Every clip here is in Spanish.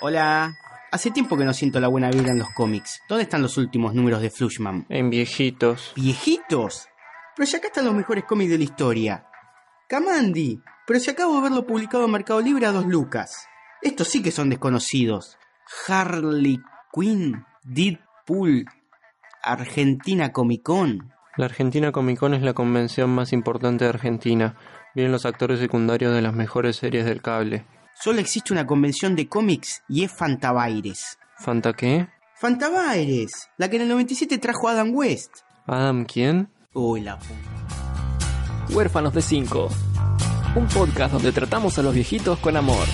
Hola. Hace tiempo que no siento la buena vibra en los cómics. ¿Dónde están los últimos números de Flushman? En viejitos. ¿Viejitos? Pero si acá están los mejores cómics de la historia. Kamandi. Pero si acabo de verlo publicado en Mercado Libre a dos lucas. Estos sí que son desconocidos. Harley Quinn, Deadpool, Argentina Comic Con. La Argentina Comic Con es la convención más importante de Argentina. Vienen los actores secundarios de las mejores series del cable. Solo existe una convención de cómics y es Fantabaires. ¿Fanta qué? Fantabaires, la que en el 97 trajo Adam West. ¿Adam quién? Uy, la puta. Huérfanos de 5. Un podcast donde tratamos a los viejitos con amor.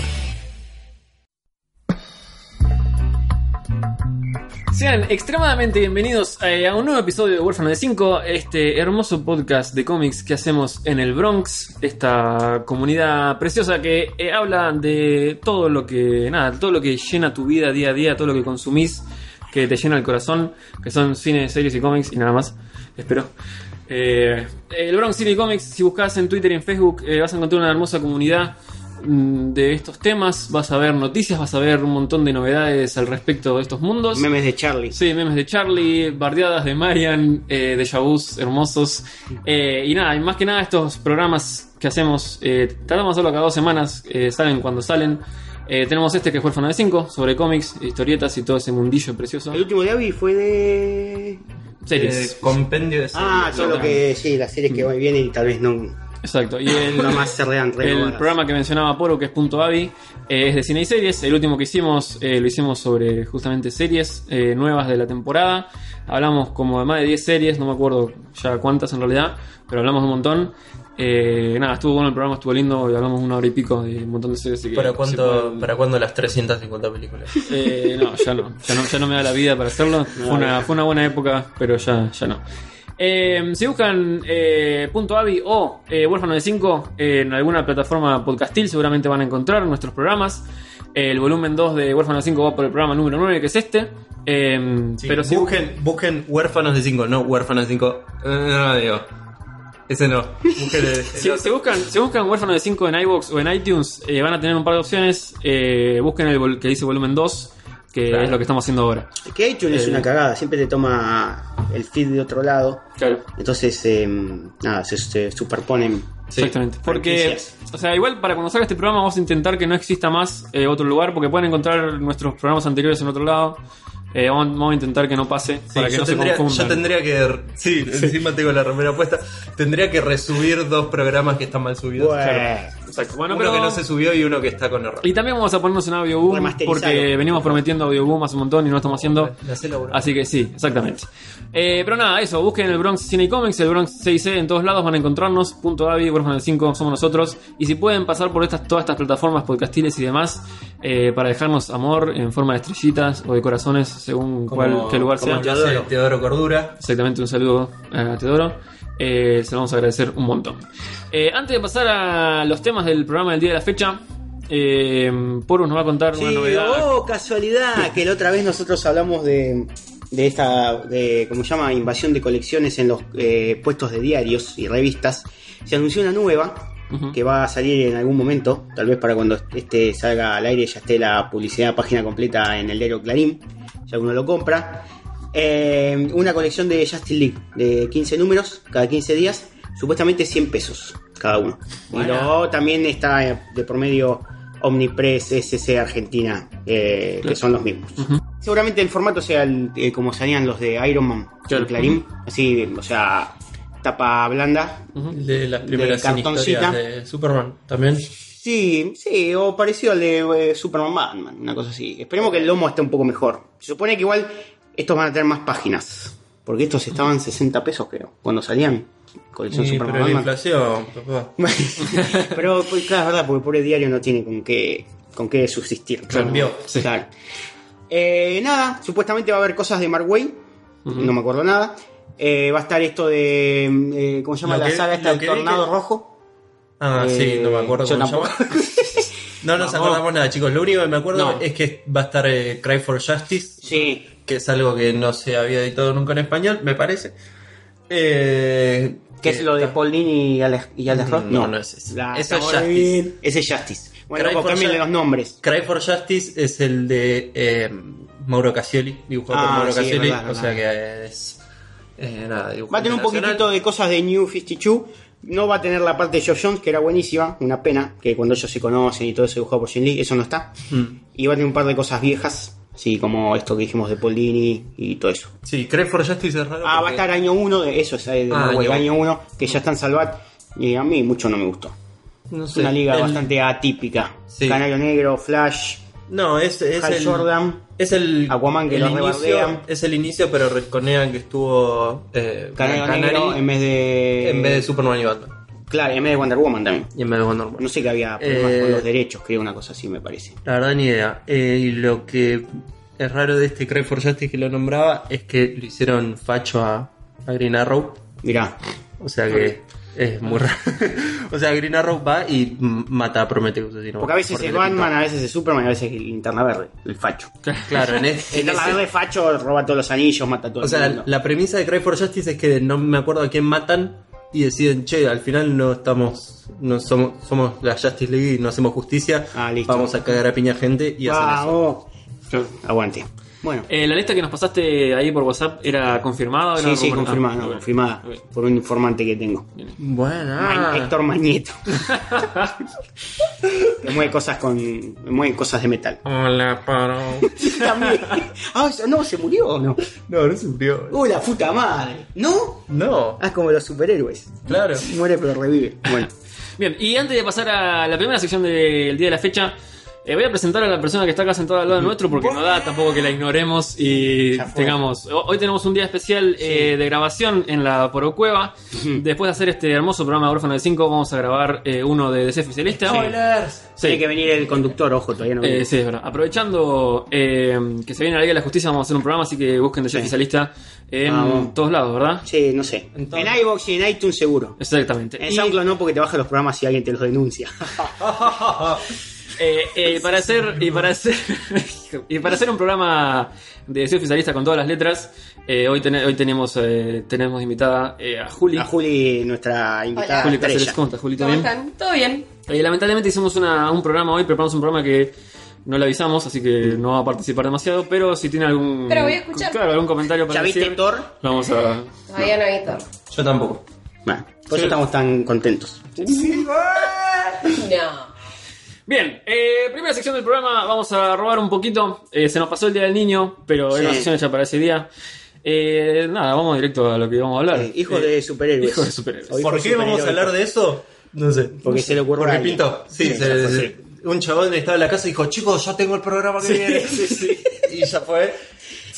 Sean extremadamente bienvenidos eh, a un nuevo episodio de Huérfanos de 5, este hermoso podcast de cómics que hacemos en el Bronx, esta comunidad preciosa que eh, habla de todo lo que, nada, todo lo que llena tu vida día a día, todo lo que consumís, que te llena el corazón, que son cine, series y cómics y nada más, espero. Eh, el Bronx Cine Comics, si buscas en Twitter y en Facebook, eh, vas a encontrar una hermosa comunidad de estos temas, vas a ver noticias, vas a ver un montón de novedades al respecto de estos mundos. Memes de Charlie. Sí, memes de Charlie, bardeadas de Marian, eh, de vus hermosos. Eh, y nada, y más que nada estos programas que hacemos, eh, tratamos de hacerlo cada dos semanas, eh, salen cuando salen. Eh, tenemos este que es Huérfano de 5, sobre cómics, historietas y todo ese mundillo precioso. El último de Abby fue de. Series. Compendio de Ah, series. solo que sí, las series que hoy vienen y tal vez no. Exacto. Y el, programa que mencionaba Poro, que es Punto Avi, eh, es de cine y series. El último que hicimos eh, lo hicimos sobre justamente series eh, nuevas de la temporada. Hablamos como de más de 10 series, no me acuerdo ya cuántas en realidad, pero hablamos un montón. Eh, nada, estuvo bueno el programa, estuvo lindo y hablamos una hora y pico de un montón de series. que ¿Para pueden- ¿Para cuándo las 350 películas? Eh, no, ya no, ya no, ya no me da la vida para hacerlo. Fue una, fue una buena época, pero ya, ya no. Eh, si buscan eh, punto .avi o eh, Huérfano de 5 en alguna plataforma podcastil, seguramente van a encontrar nuestros programas. El volumen 2 de Huérfano de 5 va por el programa número 9, que es este. Eh, Sí, pero si busquen, busquen huérfanos de 5, no huérfanos de 5. no, digo. Ese no. Busquen Si, si buscan, si buscan Huérfano de 5 en iVoox o en iTunes, eh, van a tener un par de opciones. Eh, busquen el que dice volumen 2, que Claro. es lo que estamos haciendo ahora. Que iTunes es Eh, una cagada, siempre te toma el feed de otro lado. Claro. Entonces, eh, nada, se, se superponen. Sí. Exactamente. Porque, o sea, igual para cuando salga este programa vamos a intentar que no exista más eh, otro lugar, porque pueden encontrar nuestros programas anteriores en otro lado. Eh, vamos, a intentar que no pase, Sí, para que yo, no tendría, se confundan. yo tendría que. Sí, encima tengo la remera puesta. Tendría que resubir dos programas que están mal subidos. Bueno, Exacto. Bueno, uno pero... que no se subió y uno que está con error. Y también vamos a ponernos en Audio Boom, Remasterizado. porque venimos prometiendo Audio Boom hace un montón y no lo estamos haciendo. Así que sí, exactamente. Eh, pero nada, eso, busquen el Bronx Cine y Comics, el Bronx 6C en todos lados, van a encontrarnos. Punto Avi, del 5, somos nosotros. Y si pueden pasar por estas, todas estas plataformas podcastiles y demás, eh, para dejarnos amor en forma de estrellitas o de corazones, según Como- cuál, qué lugar como sea. hace Teodoro Cordura. Exactamente, un saludo a Teodoro. Eh, se lo vamos a agradecer un montón. Eh, antes de pasar a los temas del programa del día de la fecha, eh, Porus nos va a contar una novedad. oh, casualidad, que la otra vez nosotros hablamos de, de esta, de, ¿cómo se llama? Invasión de colecciones en los eh, puestos de diarios y revistas. Se anunció una nueva que va a salir en algún momento, tal vez para cuando este salga al aire ya esté la publicidad página completa en el diario Clarín, si alguno lo compra. Eh, una colección de Justice League de 15 números cada 15 días, supuestamente 100 pesos cada uno. Y luego también está eh, de promedio Omnipress, SC Argentina, eh, que son los mismos. Seguramente el formato sea el, eh, como salían los de Iron Man, Claro. Clarín, así, o sea, tapa blanda. De las primeras De cartoncita. de Superman también. Sí, sí, o parecido al de eh, Superman Batman, una cosa así. Esperemos que el lomo esté un poco mejor. Se supone que igual estos van a tener más páginas. Porque estos estaban 60 pesos, creo, cuando salían. Colección Sí, Superman pero la inflación, papá. pero pues, claro, es verdad, porque el pobre diario no tiene con qué, con qué subsistir. Cambió. Sí. Claro. Eh, nada, supuestamente va a haber cosas de Mark Wayne. No me acuerdo nada. Eh, va a estar esto de. eh, ¿Cómo se llama Lo la que- saga esta del Tornado que- Rojo? Ah, sí, no me acuerdo Eh, cómo se llama. No nos acordamos nada, chicos. Lo único que me acuerdo No. es que va a estar eh, Cry for Justice, Sí, que es algo que no se había editado nunca en español, me parece. Eh, ¿Qué es lo de Paul Dini y Alex, y Alex Ross? No, no es ese. La- Eso es Justice. Ese es Justice. Bueno, Cry for los nombres. Cry for Justice es el de eh, Mauro Cassioli, dibujado Ah, por Mauro sí, es Cassioli, verdad, o sea que es. Eh, nada, Va a tener un poquitito de cosas de New 52. No va a tener la parte de Geoff Jones, que era buenísima. Una pena que cuando ellos se conocen y todo eso dibujado por Jim Lee, eso no está. Mm. Y va a tener un par de cosas viejas, así como esto que dijimos de Paul Dini y todo eso. Sí, Cry for Justice es raro. Ah, va a estar año 1, de eso es Ah, Marvel, año año 1, que ya está en Salvat. Y a mí mucho no me gustó. No Es sé, una liga el- bastante atípica. Sí. Canario Negro, Flash, No, es, es Hal el. Jordan, Es el. Aquaman que el lo inicio. Es el inicio, pero reconean que estuvo. Eh, Canario Canary Negro en vez de. en vez de Superman y Batman. Claro, en vez de Wonder Woman también. Y en vez de Wonder Woman. No sé que había problemas Eh, con los derechos, creo, una cosa así me parece. La verdad, ni idea. Eh, y lo que es raro de este Cry for Justice que lo nombraba es que lo hicieron facho a, a Green Arrow. Mirá, O sea que es muy raro. o sea, Green Arrow va y mata a Prometheus. así, ¿no? porque a veces Porque es. Batman, a veces es Superman, a veces es Linterna Verde, el facho. Claro, en, es- en Linterna Verde facho, roba todos los anillos, mata a todo O el sea, mundo. la premisa de Cry for Justice es que no me acuerdo a quién matan y deciden, che, al final no estamos, no somos, somos la Justice League y no hacemos justicia, Ah, listo. vamos a cagar a piña gente y hacen eso. Vamos. Aguante. Bueno. Eh, la lista que nos pasaste ahí por WhatsApp era confirmada o era Sí, sí, confirmada, Ah, no, confirmada por un informante que tengo. Bueno, Ma- Héctor Mañeto. me mueve cosas con. Me mueve cosas de metal. Hola, paro. También. Ah, no, se murió o no. No, no se murió. Uy, la puta madre. ¿No? No, Ah, es como los superhéroes. claro. Muere pero revive. Bueno. Bien, y antes de pasar a la primera sección del día de la fecha, eh, voy a presentar a la persona que está acá sentada al lado nuestro porque no da tampoco que la ignoremos y tengamos. ho- Hoy tenemos un día especial eh, de grabación en la Porocueva. Después de hacer este hermoso programa de Órfano de 5, vamos a grabar eh, uno de DC Oficialista. Sí. Tiene que venir el conductor, ojo, todavía no Eh, viene. sí, es verdad. Aprovechando eh, que se viene la Liga de la Justicia, vamos a hacer un programa, así que busquen de Sí. Oficialista en Vamos. todos lados, ¿verdad? Sí, no sé. Entonces- En iVoox y en iTunes seguro. Exactamente. En Y- SoundCloud no, porque te bajan los programas si alguien te los denuncia. Eh, eh, para hacer y para hacer y para hacer un programa de ser oficialista con todas las letras eh, hoy tene- hoy tenemos eh, tenemos invitada eh, a Juli A Juli, nuestra invitada Juli Cáceres estrella. ¿cómo estás Juli? ¿Todo ¿Cómo bien? están? ¿Todo bien? Eh, lamentablemente hicimos una- un programa hoy preparamos un programa que no le avisamos así que no va a participar demasiado pero si tiene algún Pero voy a escuchar. claro algún comentario para ¿Ya viste decir Thor? vamos a Todavía no he visto. Yo tampoco. Bueno, por eso estamos tan contentos. No. Bien, eh, primera sección del programa, vamos a robar un poquito. Eh, se nos pasó el Día del Niño, pero Sí. era una sección hecha para ese día. Eh, nada, vamos directo a lo que vamos a hablar. Eh, hijos Eh, de superhéroes. hijos de superhéroes. ¿Por qué vamos a hablar de eso? No sé. Porque se le ocurrió Porque pintó. Sí, Sí, se- ya se- un chabón estaba en la casa y dijo, chicos, ya tengo el programa que viene. Y ya fue.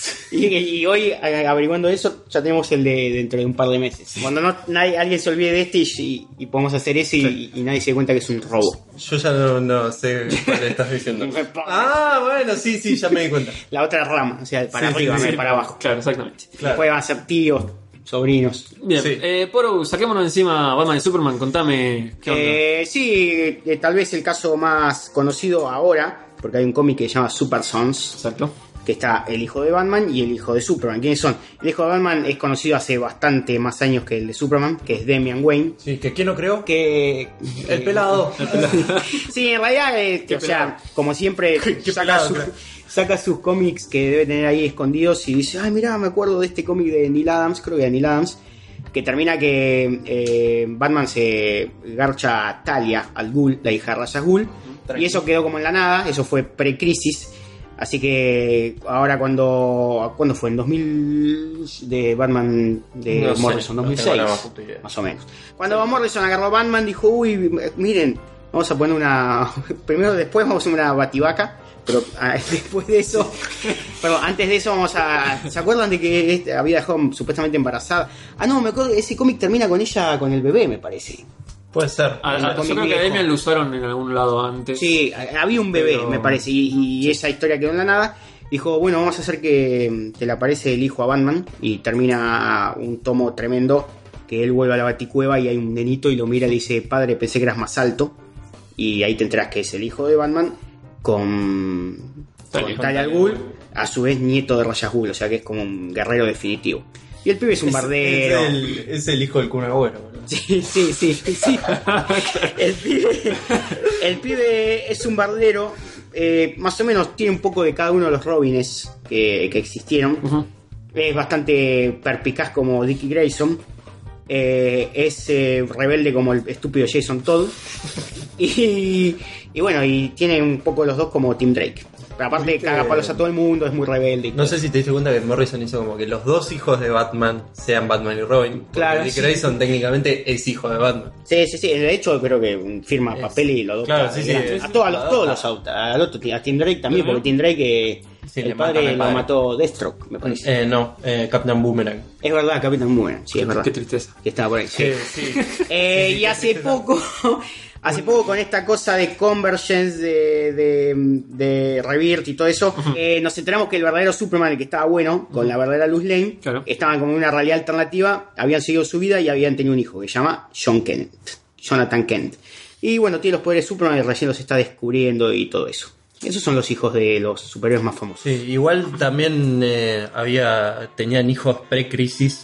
Y, y hoy, a- averiguando eso, ya tenemos el de dentro de un par de meses. Cuando no nadie, alguien se olvide de este y, y podemos hacer ese y, y nadie se dé cuenta que es un robo. Yo ya no, no sé cuál estás diciendo. ah, bueno, sí, sí, ya me di cuenta. La otra rama, o sea, para Sí, arriba, sí, para abajo. Claro, exactamente. Claro. Después van a ser tíos, sobrinos. Bien, Sí. eh, Poro, saquémonos encima Batman y Superman, contame qué onda. Eh, sí, eh, tal vez el caso más conocido ahora, porque hay un cómic que se llama Super Sons, Exacto. Que está el hijo de Batman y el hijo de Superman. ¿Quiénes son? El hijo de Batman es conocido hace bastante más años que el de Superman, que es Damian Wayne. Sí, que quién no creó. Que. El pelado. Sí, en realidad, eh, o sea, como siempre, saca, pelado, su- claro. saca sus cómics que debe tener ahí escondidos y dice, ay, mira, me acuerdo de este cómic de Neil Adams, creo que de Neil Adams, que termina que eh, Batman se garcha a Talia, al Ghul, la hija de Ra's al Ghul, y eso quedó como en la nada, eso fue pre-crisis. Así que ahora cuando... ¿Cuándo fue? En 2000 de Batman de No sé, Morrison, no 2006. tengo la más o menos. Cuando Morrison agarró a Batman dijo, uy, miren, vamos a poner una... Primero después vamos a hacer una bativaca, pero ah, después de eso... Perdón, antes de eso vamos a... ¿Se acuerdan de que había dejado supuestamente embarazada? Ah, no, me acuerdo, ese cómic termina con ella, con el bebé, me parece. Puede ser. El ah, yo cómic creo que a lo usaron en algún lado antes. Sí, había un bebé, Pero- me parece, y, y esa historia quedó en la nada. Dijo, bueno, vamos a hacer que, que le aparece el hijo a Batman y termina un tomo tremendo que él vuelve a la baticueva y hay un nenito y lo mira y le dice, padre, pensé que eras más alto. Y ahí te enteras que es el hijo de Batman con, con Talia. Talia al Ghul, a su vez nieto de Raya Ghul, o sea que es como un guerrero definitivo. Y el pibe es un Es, bardero. es el, es el hijo del Kun Agüero, boludo. Sí, sí, sí, sí. El pibe, el pibe es un bardero. eh, más o menos tiene un poco de cada uno de los Robins que, que existieron. Es bastante perpicaz como Dickie Grayson. Eh, es eh, rebelde como el estúpido Jason Todd. Y, y bueno, y tiene un poco los dos como Tim Drake. Pero aparte Viste- caga palos a todo el mundo, es muy rebelde. y No todo. sé si te diste cuenta que Morrison hizo como que los dos hijos de Batman sean Batman y Robin. Claro, Dick sí. Grayson técnicamente es hijo de Batman. Sí, sí, sí. De hecho, creo que firma Es- papel y lo adopta. Claro, sí, sí, a, todos, a los- todos los. Al otro, a Tim Drake también, porque Tim Drake, eh, Sí, el padre lo mató Deathstroke, me parece. Eh, no, eh, Captain Boomerang. Es verdad, Capitán Boomerang, sí, es verdad. Qué tristeza. Que estaba por ahí. sí. sí. Eh, y hace poco, hace poco con esta cosa de Convergence, de, de, de Rebirth y todo eso, eh, nos enteramos que el verdadero Superman, el que estaba bueno, con la verdadera Luz Lane, Claro. estaban como en una realidad alternativa, habían seguido su vida y habían tenido un hijo que se llama John Kent, Jonathan Kent. Y bueno, tiene los poderes Superman y recién los está descubriendo y todo eso. Esos son los hijos de los superhéroes más famosos. Sí, igual también eh, había tenían hijos pre-crisis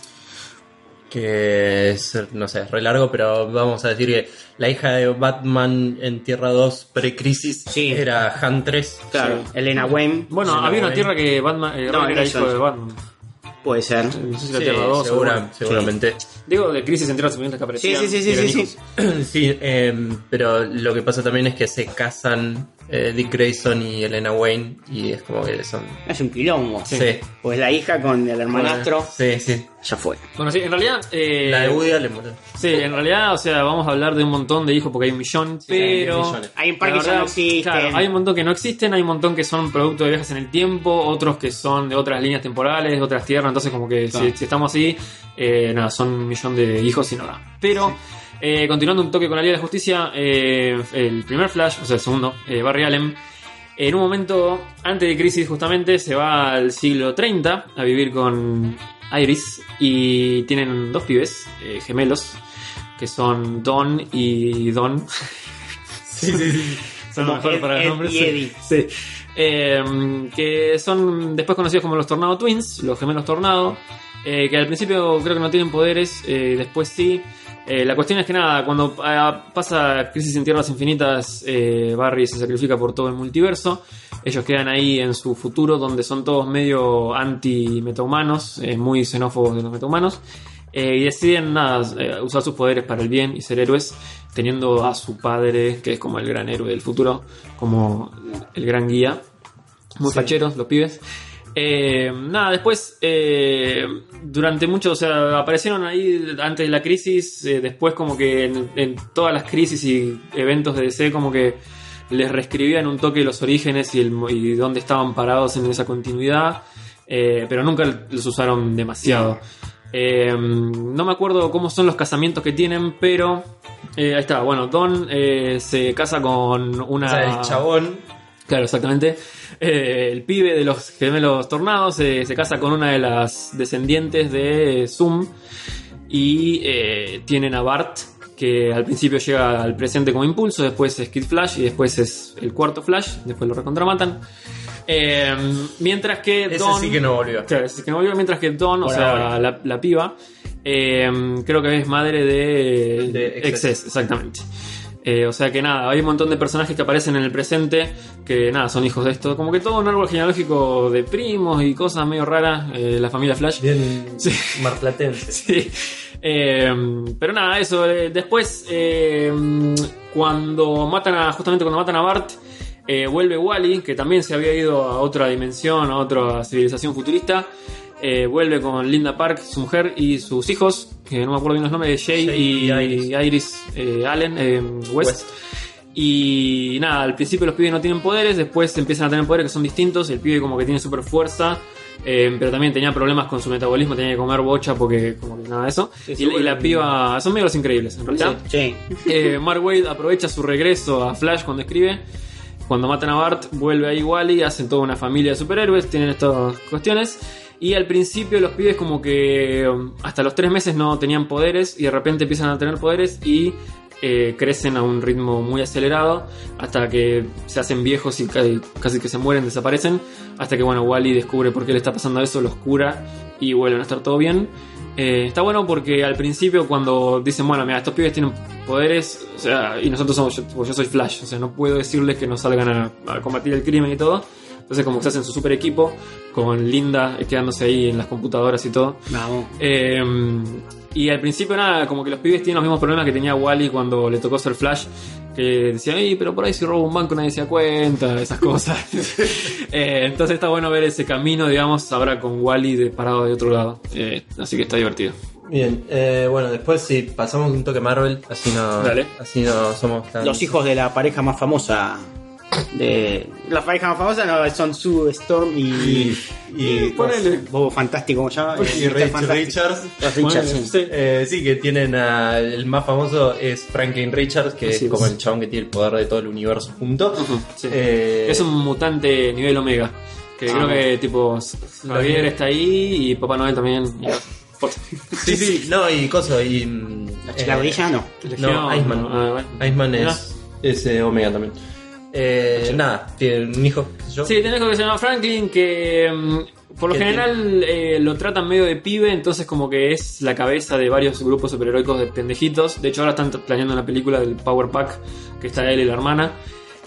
que es, no sé, re largo, pero vamos a decir que la hija de Batman en Tierra 2 pre-crisis Sí. era Huntress. Claro, Elena Wayne, Bueno, había una tierra que Batman, eh, No, era hijo es. de Batman. puede ser. Sí, Tierra 2 segura- seguro. seguramente. Digo, de Crisis en Tierras Infinitas que aparecían. Sí, sí, sí, sí, sí. Sí, eh, pero lo que pasa también es que se casan eh, Dick Grayson y Elena Wayne y es como que son... Es un quilombo. Sí, Pues la hija con el hermanastro, Sí, sí. ya fue. Bueno, sí, en realidad. eh, La de Woody Allen, boludo. Sí, en realidad, o sea, vamos a hablar de un montón de hijos porque hay un millón, pero. hay un par que ya no verdad, existen. Claro, hay un montón que no existen, hay un montón que son producto de viajes en el tiempo, otros que son de otras líneas temporales, de otras tierras, entonces, como que Claro. si, si estamos así, eh, nada, son un millón de hijos y nada. Pero. Eh, continuando un toque con la Liga de la Justicia, eh, el primer Flash, o sea, el segundo, eh, Barry Allen, en un momento antes de crisis justamente se va al siglo 30 a vivir con Iris y tienen dos pibes gemelos que son Don y Don. Sí, sí, sí. son mejores Ed- para Ed nombres. y sí. Eddie. Sí. Que son después conocidos como los Tornado Twins, los gemelos Tornado, que al principio creo que no tienen poderes, después sí. Eh, la cuestión es que nada, cuando ah, pasa Crisis en Tierras Infinitas, eh, Barry se sacrifica por todo el multiverso. Ellos quedan ahí en su futuro, donde son todos medio anti-metahumanos, eh, muy xenófobos de los metahumanos. eh, y deciden nada, eh, usar sus poderes para el bien y ser héroes, teniendo a su padre, que es como el gran héroe del futuro, como el gran guía. Muy Sí. facheros los pibes. Eh, nada, después, eh, durante mucho, o sea, aparecieron ahí antes de la crisis, eh, después como que en, todas las crisis y eventos de DC como que les reescribían un toque los orígenes y, dónde estaban parados en esa continuidad, pero nunca los usaron demasiado. No me acuerdo cómo son los casamientos que tienen, pero ahí está. Bueno, Don se casa con una. O sea, el chabón Claro, exactamente. Eh, el pibe de los gemelos tornados eh, se casa con una de las descendientes de Zoom y eh, tienen a Bart que al principio llega al presente como impulso, después es Kid Flash y después es el cuarto Flash, después lo recontramatan. Mientras que Ese Don... sí que no volvió. Claro, ese que no volvió, mientras que Don, o sea, la, la piba, creo que es madre de, De Excess. Excess, exactamente. Eh, o sea que nada, hay un montón de personajes que aparecen en el presente que nada, son hijos de esto. Como que todo un árbol genealógico de primos y cosas medio raras, eh, la familia Flash. Bien Sí. marplatense. Sí. Eh, pero nada, eso. eh, después, eh, cuando matan a. Justamente cuando matan a Bart, vuelve Wally, que también se había ido a otra dimensión, a otra civilización futurista. Eh, vuelve con Linda Park, su mujer y sus hijos, que no me acuerdo bien los nombres, Jay, Jay y, y Iris. Eh, Allen, eh, West. West. Y nada, al principio los pibes no tienen poderes, después empiezan a tener poderes que son distintos. El pibe como que tiene super fuerza, eh, pero también tenía problemas con su metabolismo, tenía que comer bocha porque como que nada de eso. Sí, y, la- y la suben- piba, son medio los increíbles en realidad. Sí. Eh, Mark Wade aprovecha su regreso a Flash cuando escribe. Cuando matan a Bart, vuelve ahí Wally, hacen toda una familia de superhéroes, tienen estas cuestiones. Y al principio los pibes como que um, hasta los tres meses no tenían poderes y de repente empiezan a tener poderes y eh, crecen a un ritmo muy acelerado hasta que se hacen viejos y casi, que se mueren, desaparecen. Hasta que, bueno, Wally descubre por qué le está pasando eso, los cura y vuelven a estar todo bien. Eh, está bueno porque al principio cuando dicen, bueno, mira, estos pibes tienen poderes, o sea, y nosotros somos, yo, pues soy Flash, o sea, no puedo decirles que no salgan a combatir el crimen y todo. Entonces como que se hacen su super equipo, con Linda quedándose ahí en las computadoras y todo. Vamos. Eh, y al principio nada, como que los pibes tienen los mismos problemas que tenía Wally cuando le tocó ser Flash. Que decía, "Ey, pero por ahí si robo un banco nadie se da cuenta, esas cosas. Eh, entonces está bueno ver ese camino, digamos, ahora con Wally de parado de otro lado. Eh, así que está divertido. Bien, eh, bueno, después si pasamos un toque Marvel, así no, Dale. así no somos tan... Los hijos de la pareja más famosa. De, la pareja más famosa no, son Sue Storm y. y ponele. Bobo Fantástico, ¿cómo se llama? Y Eh, Fantástico. Richards. Richards, Ponele, sí. sí. Eh, sí, que tienen a- el más famoso es Franklin Richards, que Así es como el chabón que tiene el poder de todo el universo junto. Ujú, sí. Eh, Es un mutante nivel Omega. Que Ah. creo que tipo Javier está ahí y Papá Noel también. Y- Sí, sí, no, y coso, y... La eh, no. No, Iceman. ah, bueno. Iceman es, es eh, Omega también. Eh, nada, tiene un hijo, qué sé yo. Sí, tenés que se llama Franklin que mm, por lo general eh, lo tratan medio de pibe, entonces como que es la cabeza de varios grupos superheroicos de pendejitos. De hecho ahora están planeando una película del Power Pack que está él y la hermana.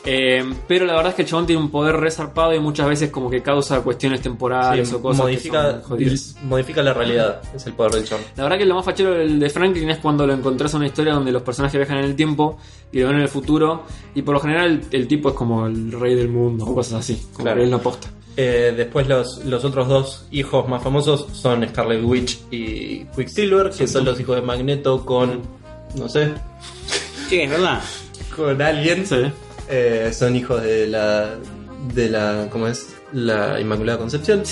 Eh, pero la verdad es que el chabón tiene un poder resarpado y muchas veces como que causa cuestiones temporales Sí, o cosas que modifica, son modifica la realidad, es el poder del chabón. La verdad que lo más fachero del de Franklin es cuando lo encontrás en una historia donde los personajes viajan en el tiempo y lo ven en el futuro y por lo general el, el tipo es como el rey del mundo o cosas así, como Claro. que él no aposta. Eh, después los, los otros dos hijos más famosos son Scarlet Witch y Quicksilver, que son los hijos de Magneto con, no sé, Sí, es verdad. con alguien. Sí. Eh, son hijos de la, de la, ¿cómo es? La Inmaculada Concepción.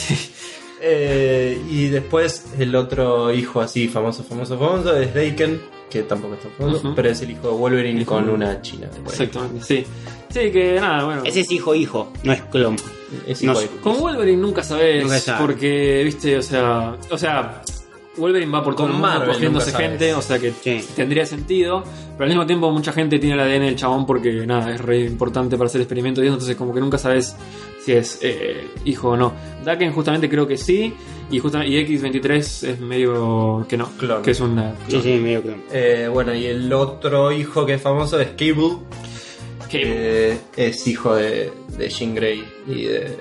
Eh, y después el otro hijo así famoso, famoso, famoso es Daken, que tampoco es tan famoso, pero es el hijo de Wolverine Hijo. con una china. Exactamente, sí. Sí, que nada, bueno. Ese es hijo-hijo, no es clon. Es No hijo de- Con Wolverine nunca sabes, Nunca porque, viste, o sea, o sea, Wolverine va por todo el mundo cogiéndose sabes. gente, o sea que Sí. tendría sentido, pero al mismo tiempo mucha gente tiene el ADN del chabón porque nada, es re importante para hacer experimentos y eso, entonces como que nunca sabes si es eh, hijo o no. Daken justamente creo que sí, y justamente y X23 es medio que no, Clon. que es una Sí, sí, medio clon. Eh, bueno, y el otro hijo que es famoso es Cable, que que es hijo de, de Jean Grey y de,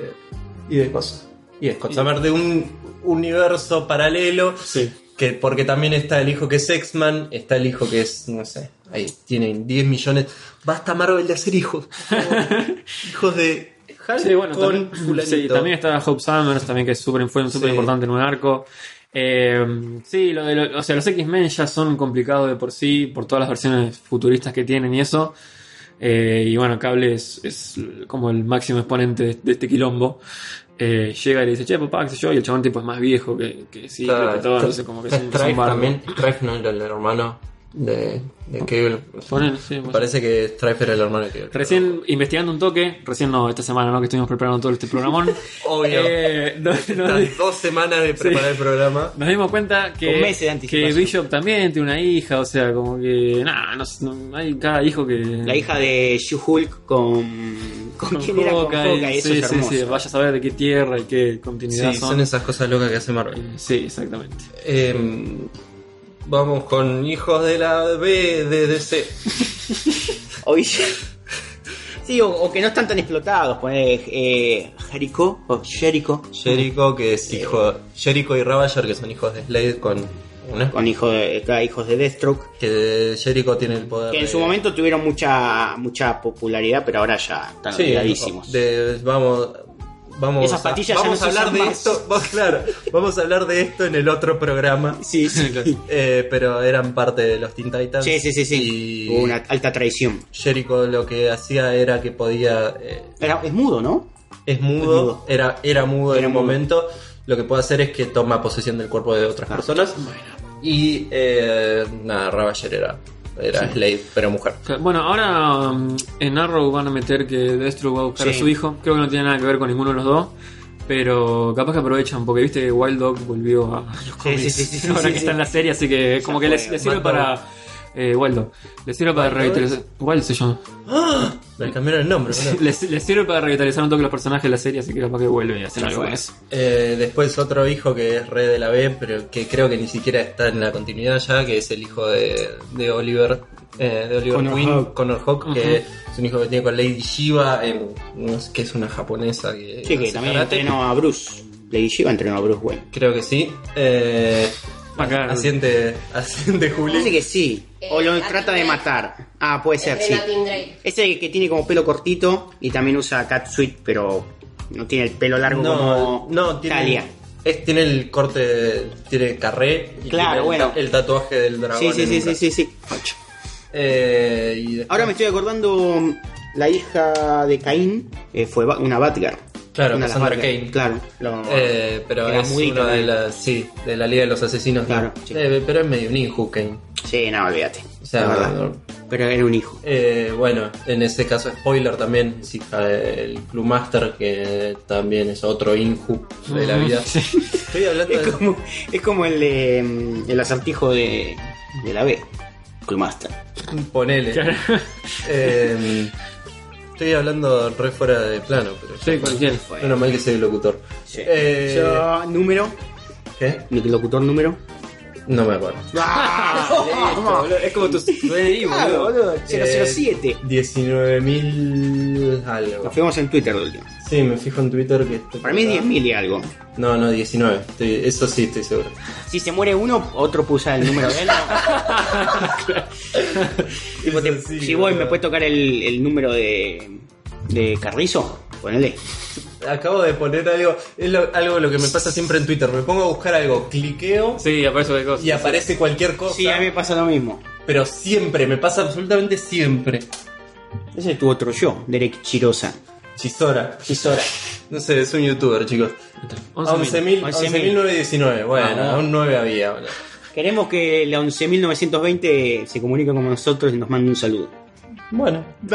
y de cosas. Y de Scott Summer, de un universo paralelo. sí. Que porque también está el hijo que es X-Man, está el hijo que es, no sé, ahí tienen 10 millones. Basta Marvel de hacer hijos. hijos de Hulk Sí, bueno, con también, fulanito. sí, también está Hope Summers, también que es súper fue súper Sí. importante en un arco. Eh, sí, lo de lo- o sea, los X-Men ya son complicados de por sí, por todas las versiones futuristas que tienen y eso. Eh, y bueno, Cable es, es como el máximo exponente de, de este quilombo. Eh, llega y le dice, che, papá, qué sé yo, y el chabón tipo es más viejo que, que sí, Claro, que todo, entonces como que es un, es un también. Strife no era el hermano de, de Cable. Ponele, sí, Me pues. parece que Strife era el hermano de Cable. Recién investigando un toque, recién no, esta semana no, que estuvimos preparando todo este programón. Obvio. Eh, no- no- Estas dos semanas de preparar el programa. Nos dimos cuenta que, de. Bishop también tiene una hija, o sea, como que. Nada, no, hay cada hijo que. La hija de She-Hulk con. ¿Con, con quién era? Con Hawkeye, Hawkeye, eso sí, es sí, hermoso. sí, vaya a saber de qué tierra y qué continuidad Sí, son. son esas cosas locas que hace Marvel. Sí, exactamente. Eh, vamos con hijos de la B de DC. O Villa- Sí, o, o que no están tan explotados. Pues, eh, Jericho, o Jericho, Jericho, que es hijo. Jericho y Ravager, que son hijos de Slade con con hijo de, hijos de Deathstroke. Que Jericho tiene el poder. Que en de- su momento tuvieron mucha mucha popularidad, pero ahora ya están Sí, olvidadísimos. de- vamos. Vamos Esas patillas ya vamos no a hablar de más. esto. Vamos, claro, vamos a hablar de esto en el otro programa. Sí, sí. Eh, pero eran parte de los Teen Titans. Sí, sí, sí, sí. Y Hubo una alta traición. Jericho lo que hacía era que podía. eh, Era, es mudo, ¿no? es mudo, Es mudo. Era, era mudo Era en un momento. Lo que puede hacer es que toma posesión del cuerpo de otras personas. Y eh, nada, Ravager era, era Slade, pero mujer. Bueno, ahora um, en Arrow van a meter que Destro va a buscar a Sí. su hijo. Creo que no tiene nada que ver con ninguno de los dos. Pero capaz que aprovechan, porque viste que Wild Dog volvió a los cómics sí, sí, sí, sí, ahora sí, que sí. está en la serie, así que como que les, les sirve para, Eh, Waldo. Le sirve para ¿Waldo revitalizar. Waldo se llama. ¡Ah! Le cambiaron el nombre, boludo. Le, le sirve para revitalizar un toque los personajes de la serie, así que capaz que vuelve y hacen algo con eso. Eh, después otro hijo que es re de la B, pero que creo que ni siquiera está en la continuidad ya, que es el hijo de, de Oliver, eh, de Oliver Connor Queen, Hawke. Connor Hawke, que es un hijo que tiene con Lady Shiva, en, no sé, que es una japonesa que, Sí, que también karate. entrenó a Bruce. Lady Shiva entrenó a Bruce Wayne. Creo que sí. Eh, Acá. Asiente, asiente Juli. Dice que sí. O lo Eh, trata de matar. Ah, puede ser, Es sí. Drake. Ese que tiene como pelo cortito y también usa catsuit, pero no tiene el pelo largo No, como no, tiene, Talia. es, tiene el corte, tiene carré y Claro, tiene el, bueno. ta- el tatuaje del dragón. Sí, sí, en sí, un sí, brazo. sí, sí. Eh, y después- Ahora me estoy acordando, la hija de Caín eh, fue Ba- una Batgirl. Claro, una Cassandra. Cain. Claro. lo- Eh, pero Era es una de las, sí, de la Liga de los Asesinos. Claro, sí. Eh, pero es medio un Inhu Kane. Sí, no, olvídate. O sea, La verdad. no- Pero era un hijo. Eh, bueno, en ese caso spoiler también, es hija del Club Master, que también es otro Inhu de la vida. Estoy hablando Es de... como, es como el, de, mm, el acertijo de, de la B. Crewmaster. Ponele. Eh, estoy hablando re fuera de plano, pero Sí, cualquiera. Menos mal que soy el locutor. Eh, Yo, número. ¿Qué? Mi locutor número. No me acuerdo. ¡Ah! Es como tu DNI, Claro, boludo. boludo. 007. 19.000 algo. Nos fuimos en Twitter de último. Sí, me fijo en Twitter que... estoy Para mí es acá. 10.000 y algo. No, no, 19. Estoy- eso sí, estoy seguro. Si se muere uno, otro puso el número de él. Tipo, te- Eso sí, si voy, boludo. me puede tocar el, el número de, de Carrizo. Ponele. Acabo de poner algo, es lo- algo lo que me pasa siempre en Twitter. Me pongo a buscar algo, cliqueo Sí, aparece cualquier cosa. y aparece cualquier cosa. Sí, a mí me pasa lo mismo. Pero siempre, me pasa absolutamente siempre. Ese es tu otro yo, Derek Chirosa. Chisora. Chisora. No sé, es un youtuber, chicos. 11.000. 11.000, 11.919. Bueno, Vamos. aún 9 había. bueno. Queremos que la 11.920 se comunique con nosotros y nos mande un saludo. Bueno.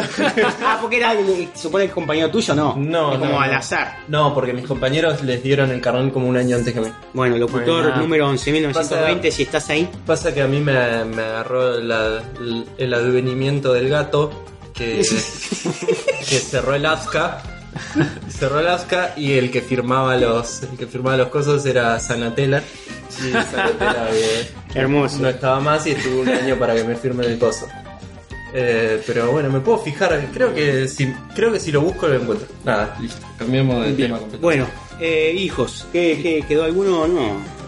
ah, porque era, supone que es compañero tuyo, no. No, es como no, al azar. No, porque mis compañeros les dieron el carrón como un año antes que a mí. Bueno, locutor Buena. número 11.920, Pasa- si estás ahí. Pasa que a mí me, me agarró la- el advenimiento del gato que, que cerró el Asca. Cerró el Asca y el que firmaba los el que firmaba los cosas era Sanatela. Y Sanatela eh, Hermoso. no estaba más y estuvo un año para que me firmen el coso. Eh, pero bueno, me puedo fijar, creo que si creo que si lo busco lo encuentro. Nada, listo. Cambiamos de tema completamente. Bueno, eh, hijos, ¿qué, qué, quedó alguno o no?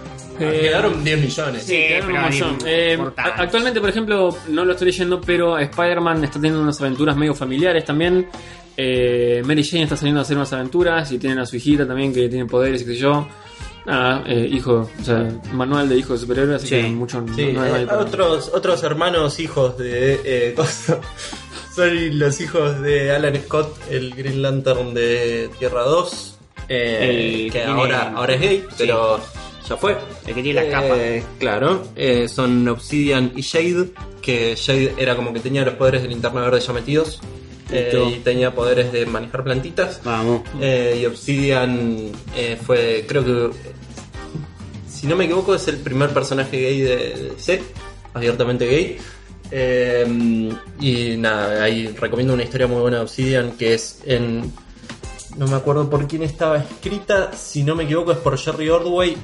Ah, Quedaron 10 millones. Sí, quedaron pero un montón. ni- Eh, a- actualmente, por ejemplo, no lo estoy leyendo, pero Spider-Man está teniendo unas aventuras medio familiares también. Eh, Mary Jane está saliendo a hacer unas aventuras y tienen a su hijita también que tiene poderes y qué sé yo. Nada, eh, hijo, o sea, manual de hijo de superhéroe, así Sí. que mucho Sí, no hay eh, otros, otros hermanos hijos de. Eh, son los hijos de Alan Scott, el Green Lantern de Tierra 2. eh, El que que tiene- ahora, ahora es gay, pero ya fue. El que tiene las Eh, Claro, eh, son Obsidian y Shade, que Shade era como que tenía los poderes del linterna verde ya metidos. Eh, y tenía poderes de manejar plantitas. Vamos. Eh, y Obsidian eh, fue, creo que, si no me equivoco, es el primer personaje gay de de DC, abiertamente gay. Y nada, ahí recomiendo una historia muy buena de Obsidian que es en. No me acuerdo por quién estaba escrita, si no me equivoco, es por Jerry Ordway.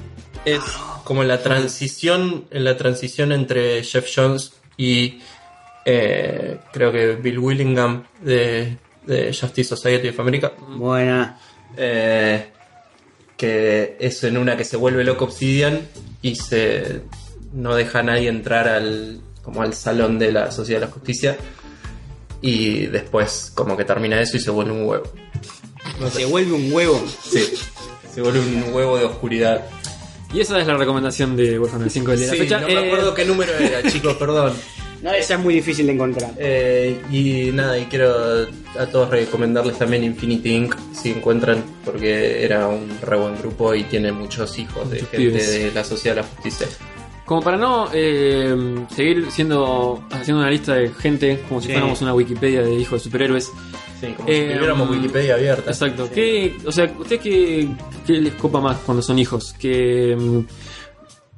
Es como la transición, en la transición entre Jeff Jones y eh, creo que Bill Willingham de, de Justice Society of America. Buena. Eh, que es en una que se vuelve loco Obsidian y se no deja a nadie entrar al como al salón de la Sociedad de la Justicia y después como que termina eso y se vuelve un huevo. Se vuelve un huevo. Sí, se vuelve un huevo de oscuridad. Y esa es la recomendación de Warhammer 5 de la Sí, fecha. no Eh, me acuerdo qué número era, chicos, perdón. No, esa es muy difícil de encontrar. Eh, y nada, y quiero a todos recomendarles también Infinity Inc. si encuentran, porque era un re buen grupo y tiene muchos hijos de Muchos gente pibes. de la Sociedad de la Justicia. Como para no eh, seguir siendo haciendo una lista de gente como si Sí. fuéramos una Wikipedia de hijos de superhéroes. Sí, como Eh, si tuviéramos um, Wikipedia abierta. Exacto. ¿Qué, o sea, ¿ustedes qué, qué les copa más cuando son hijos? Que mm,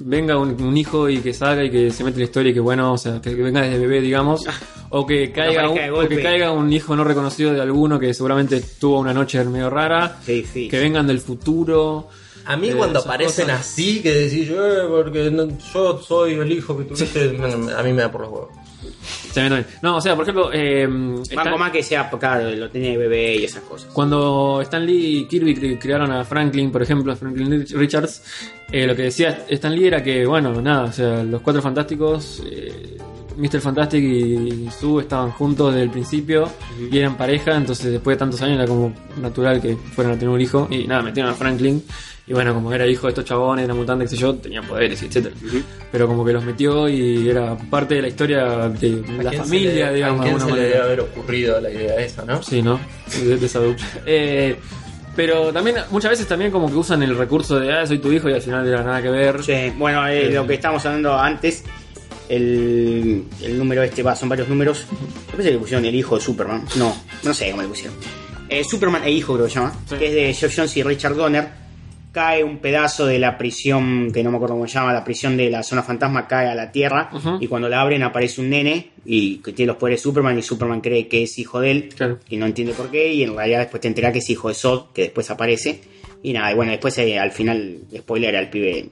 venga un, un hijo y que salga y que se mete en la historia y que bueno, o sea, que, que venga desde bebé, digamos, o que caiga, un, o que caiga un hijo no reconocido de alguno que seguramente tuvo una noche medio rara, Sí, sí. que vengan del futuro. A mí Eh, cuando aparecen cosas. así, que decís, eh, porque no- yo soy el hijo que tuviste, a mí me da por los huevos. No, o sea, por ejemplo, eh, Stan- más que sea, claro, lo tenía de bebé y esas cosas. Cuando Stan Lee y Kirby cre- crearon a Franklin, por ejemplo, a Franklin Rich- Richards, eh, lo que decía Stan Lee era que, bueno, nada, o sea, los cuatro fantásticos, eh, Mr. Fantastic y Sue estaban juntos desde el principio y eran pareja, entonces después de tantos años era como natural que fueran a tener un hijo y nada, metieron a Franklin. Y bueno, como era hijo de estos chabones, era mutante, qué sé yo, tenía poderes, etcétera. Pero como que los metió y era parte de la historia de ¿A la familia, le- digamos, ¿A de quién se le debe haber ocurrido la idea esa, no? Sí, ¿no? De, de esa dupla. Eh, pero también, muchas veces también como que usan el recurso de, ah, soy tu hijo y al final era nada que ver. Sí, bueno, eh, lo que estábamos hablando antes, el, el número este, va, son varios números. Yo pensé que le pusieron el hijo de Superman. No, no sé cómo le pusieron. Eh, Superman e hijo creo que se llama, Sí. que es de Jeff Jones y Richard Donner. Cae un pedazo de la prisión, que no me acuerdo cómo se llama, la prisión de la zona fantasma, cae a la Tierra. Y cuando la abren aparece un nene y que tiene los poderes de Superman y Superman cree que es hijo de él. Claro. Y no entiende por qué. Y en realidad después te enteras que es hijo de Zod, que después aparece. Y nada, y bueno, después eh, al final, spoiler, al pibe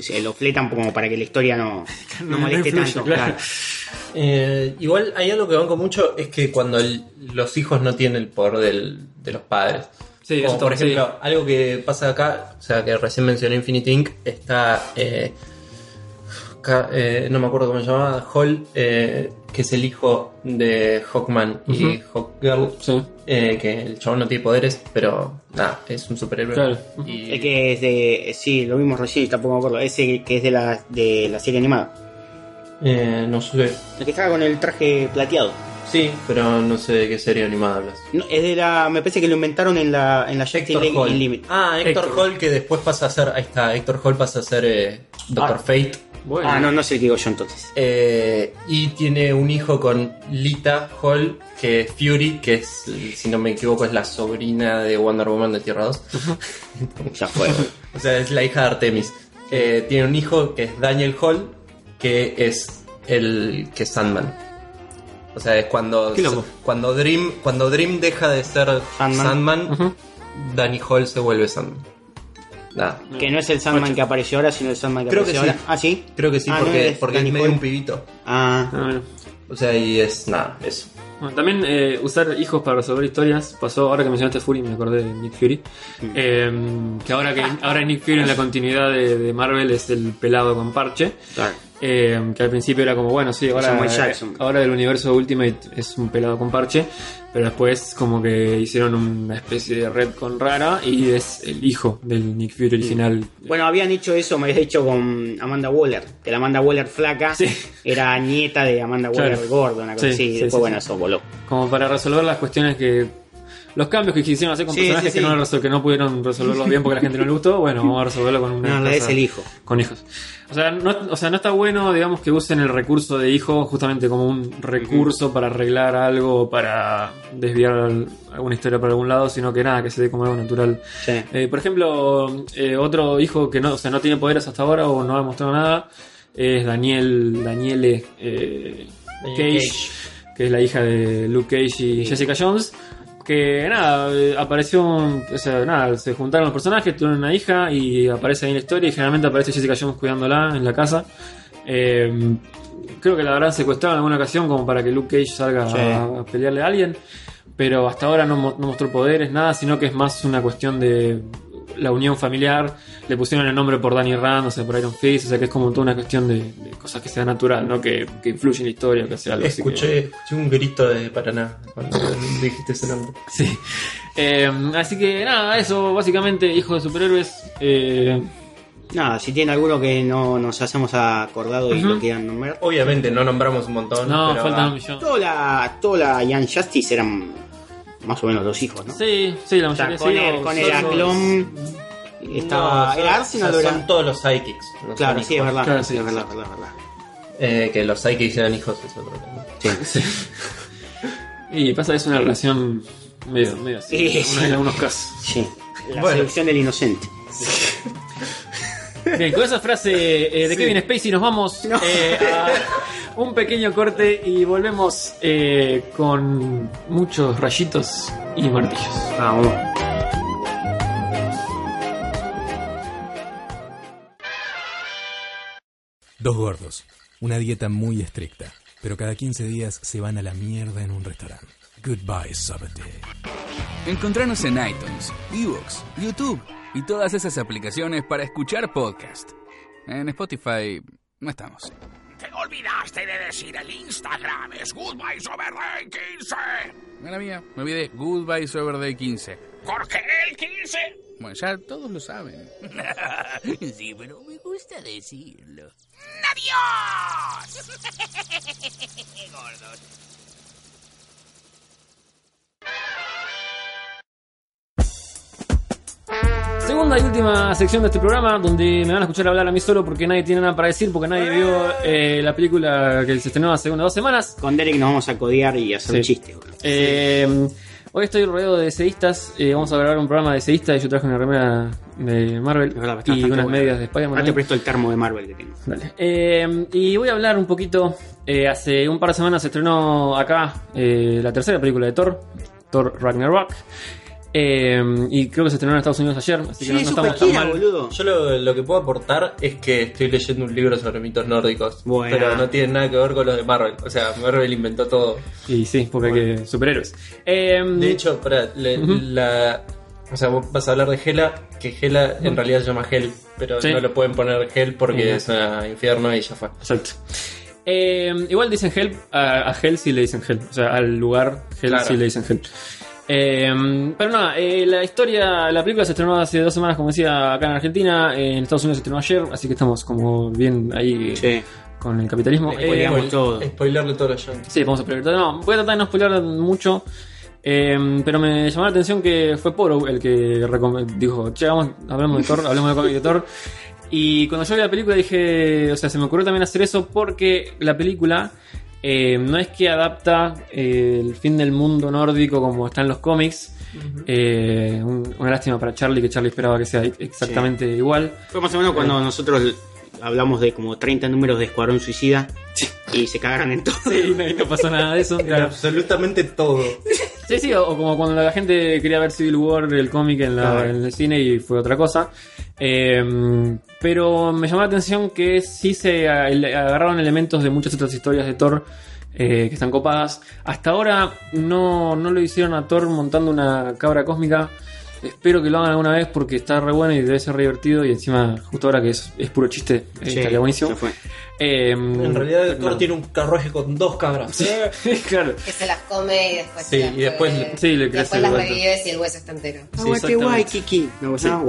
se lo fletan como para que la historia no, no No moleste influye, tanto. claro. claro. Eh, igual hay algo que banco mucho, es que cuando el- los hijos no tienen el poder del- de los padres. Sí, Como eso por ejemplo, algo que pasa acá, o sea, que recién mencioné Infinity Inc., está, eh, ca- eh, no me acuerdo cómo se llama, Hall, eh, que es el hijo de Hawkman y Hawkgirl, Sí. eh, que el chabón no tiene poderes, pero nada, es un superhéroe. Claro. Y- El que es de. Sí, lo vimos recién, tampoco me acuerdo. Ese que es de la, de la serie animada. eh, no sé, El que estaba con el traje plateado. Sí, pero no sé de qué serie animada hablas. No, es de la. Me parece que lo inventaron en la, en la Justice League Hall. Unlimited. Ah, Héctor, Héctor. Hall que después pasa a ser, ahí está, Héctor Hall pasa a ser eh, Doctor Ah. Fate. Bueno. Ah, no, no sé qué digo yo entonces. Eh, y tiene un hijo con Lita Hall, que es Fury, que es, si no me equivoco, es la sobrina de Wonder Woman de Tierra 2. Ya fue. o sea, es la hija de Artemis. Eh, tiene un hijo que es Daniel Hall, que es el que es Sandman. O sea, es cuando, cuando Dream cuando Dream deja de ser Sandman. Danny Hall se vuelve Sandman. Nada. que no es el Sandman que apareció ahora, sino el Sandman que Creo que apareció sí. ahora. Ah, sí. Creo que sí, Ah, no porque, es porque es Danny medio un pibito. Ah, Ah, bueno. O sea, y es nada, eso. Bueno, también eh, usar hijos para resolver historias pasó ahora que mencionaste Fury me acordé de Nick Fury Eh, que ahora que ahora Nick Fury en la continuidad de, de Marvel es el pelado con parche claro. Eh, que al principio era como bueno sí ahora eh, ahora del universo Ultimate es un pelado con parche pero después como que hicieron una especie de red con rara y es el hijo del Nick Fury original Bueno, habían hecho eso, me habías hecho con Amanda Waller. Que la Amanda Waller flaca Sí. era nieta de Amanda Waller Claro. gorda, una cosa Sí, así. sí, Después, sí, bueno, eso voló. como para resolver las cuestiones que los cambios que quisieron hacer con Sí, personajes sí, que, no resol- que no pudieron resolverlos bien porque a la gente no le gustó bueno vamos a resolverlo con una No, es el hijo. con hijos. O sea, no, o sea, no está bueno, digamos, que usen el recurso de hijo justamente como un recurso para arreglar algo o para desviar al- alguna historia para algún lado, sino que nada, que se dé como algo natural. Sí. Eh, por ejemplo, eh, otro hijo que no, o sea, no tiene poderes hasta ahora o no ha mostrado nada es Daniel, Daniele eh, Daniel Cage, que es la hija de Luke Cage y Jessica Jones. Que nada, eh, apareció, un- o sea, nada, se juntaron los personajes, tuvieron una hija y aparece ahí en la historia y generalmente aparece Jessica Jones cuidándola en la casa. Eh, creo que la habrán secuestrado en alguna ocasión como para que Luke Cage salga Sí. a, a pelearle a alguien, pero hasta ahora no, no mostró poderes, nada, sino que es más una cuestión de la unión familiar. Le pusieron el nombre por Danny Rand, o sea, por Iron Fist, o sea que es como toda una cuestión de, de cosas que sea natural, no que, que influye en la historia que sea algo así que- Escuché, escuché un grito de Paraná cuando dijiste ese nombre. Sí. Eh, así que nada, eso básicamente, hijos de superhéroes. Eh, Nada, si tiene alguno que no nos hacemos acordado y lo quieran nombrar. Obviamente no nombramos un montón. no, pero, faltan ah, un millón. Toda la, toda la Young Justice eran más o menos dos hijos, ¿no? Sí, sí, la O sea, mayoría con sí, el, con el Aclom estaba. no, ¿Era Arsenal o sea, son todos los psychics. no Claro, sí, es verdad. Claro, sí, es verdad, verdad, verdad. Eh, que los psychics sean hijos es otro tema. Sí. Y pasa que es una relación medio, medio así, Sí, sí. en algunos casos. sí. La Bueno. seducción del inocente. Bien, con esa frase eh, de Kevin Spacey nos vamos No. eh, a un pequeño corte y volvemos eh, con muchos rayitos y martillos. Vamos. Dos gordos, una dieta muy estricta, pero cada 15 días se van a la mierda en un restaurante. Goodbye, Saturday. Encontranos en iTunes, Evox, YouTube y todas esas aplicaciones para escuchar podcast. En Spotify no estamos. Te olvidaste de decir el Instagram. Es Goodbye Over Day 15. Mala mía, me olvidé. Goodbye Sober Day 15. Jorge el 15. Bueno, ya todos lo saben. Sí, pero me gusta decirlo. ¡Adiós! Gordos. Segunda y última sección de este programa donde me van a escuchar hablar a mí solo porque nadie tiene nada para decir, porque nadie vio eh, la película que se estrenó hace unas dos semanas. Con Derek nos vamos a codear y hacer Sí. un chiste. Eh, hoy estoy rodeado de eh, vamos a grabar un programa de deseístas y yo traje una remera de Marvel verdad, y unas medias de Spider-Man. Ahora te presto el termo de Marvel que tengo. Dale. Eh, y voy a hablar un poquito. eh, hace un par de semanas se estrenó acá eh, la tercera película de Thor, Thor Ragnarok. Eh, y creo que se estrenó en Estados Unidos ayer, así que no, estamos tan mal. boludo. Yo lo, lo que puedo aportar es que estoy leyendo un libro sobre mitos nórdicos, Buena. pero no tiene nada que ver con los de Marvel. O sea, Marvel inventó todo. Y sí, porque hay que superhéroes. Eh, De hecho, para la, o sea, vos vas a hablar de Hela, que Hela en realidad se llama Hel, pero Sí. no le pueden poner Hel porque es un infierno y ya fue. Exacto. Eh, igual dicen Hell, a, a Hell sí le dicen Hell. O sea, al lugar Hell Claro. sí le dicen Hell. Eh, pero nada, eh, la historia, la película se estrenó hace dos semanas, como decía, acá en Argentina. En Estados Unidos se estrenó ayer, así que estamos como bien ahí Sí. con el capitalismo. Le Eh, spoileamos bueno, todo. Spoilerle todo a John. sí, vamos a spoiler. No, voy a tratar de no spoiler mucho. eh, pero me llamó la atención que fue Poro el que dijo, che, vamos, hablamos de Thor, hablemos de cómic de Thor. Y cuando yo vi la película dije, o sea, se me ocurrió también hacer eso porque la película eh, no es que adapta eh, el fin del mundo nórdico como está en los cómics. Eh, un- una lástima para Charlie, que Charlie esperaba que sea exactamente igual. Fue más o menos cuando nosotros hablamos de como 30 números de Escuadrón Suicida y se cagaron en todo. Sí, no, no pasó nada de eso. claro. Absolutamente todo. Sí, sí, o, o como cuando la gente quería ver Civil War, el cómic en, la- en el cine y fue otra cosa. Eh, pero me llamó la atención que sí se agarraron elementos de muchas otras historias de Thor eh, que están copadas. Hasta ahora no, no lo hicieron a Thor montando una cabra cósmica. Espero que lo hagan alguna vez porque está re bueno y debe ser re divertido. Y encima, justo ahora que es, es puro chiste, eh, Sí, estaría buenísimo. fue. Eh, En realidad, pero Thor no. tiene un carruaje con dos cabras. claro. Que se las come y después. Sí, se las y después mueve. le- sí, le Y crece después de las revives y el hueso está entero. Waikiki. No, ¿cómo se llama?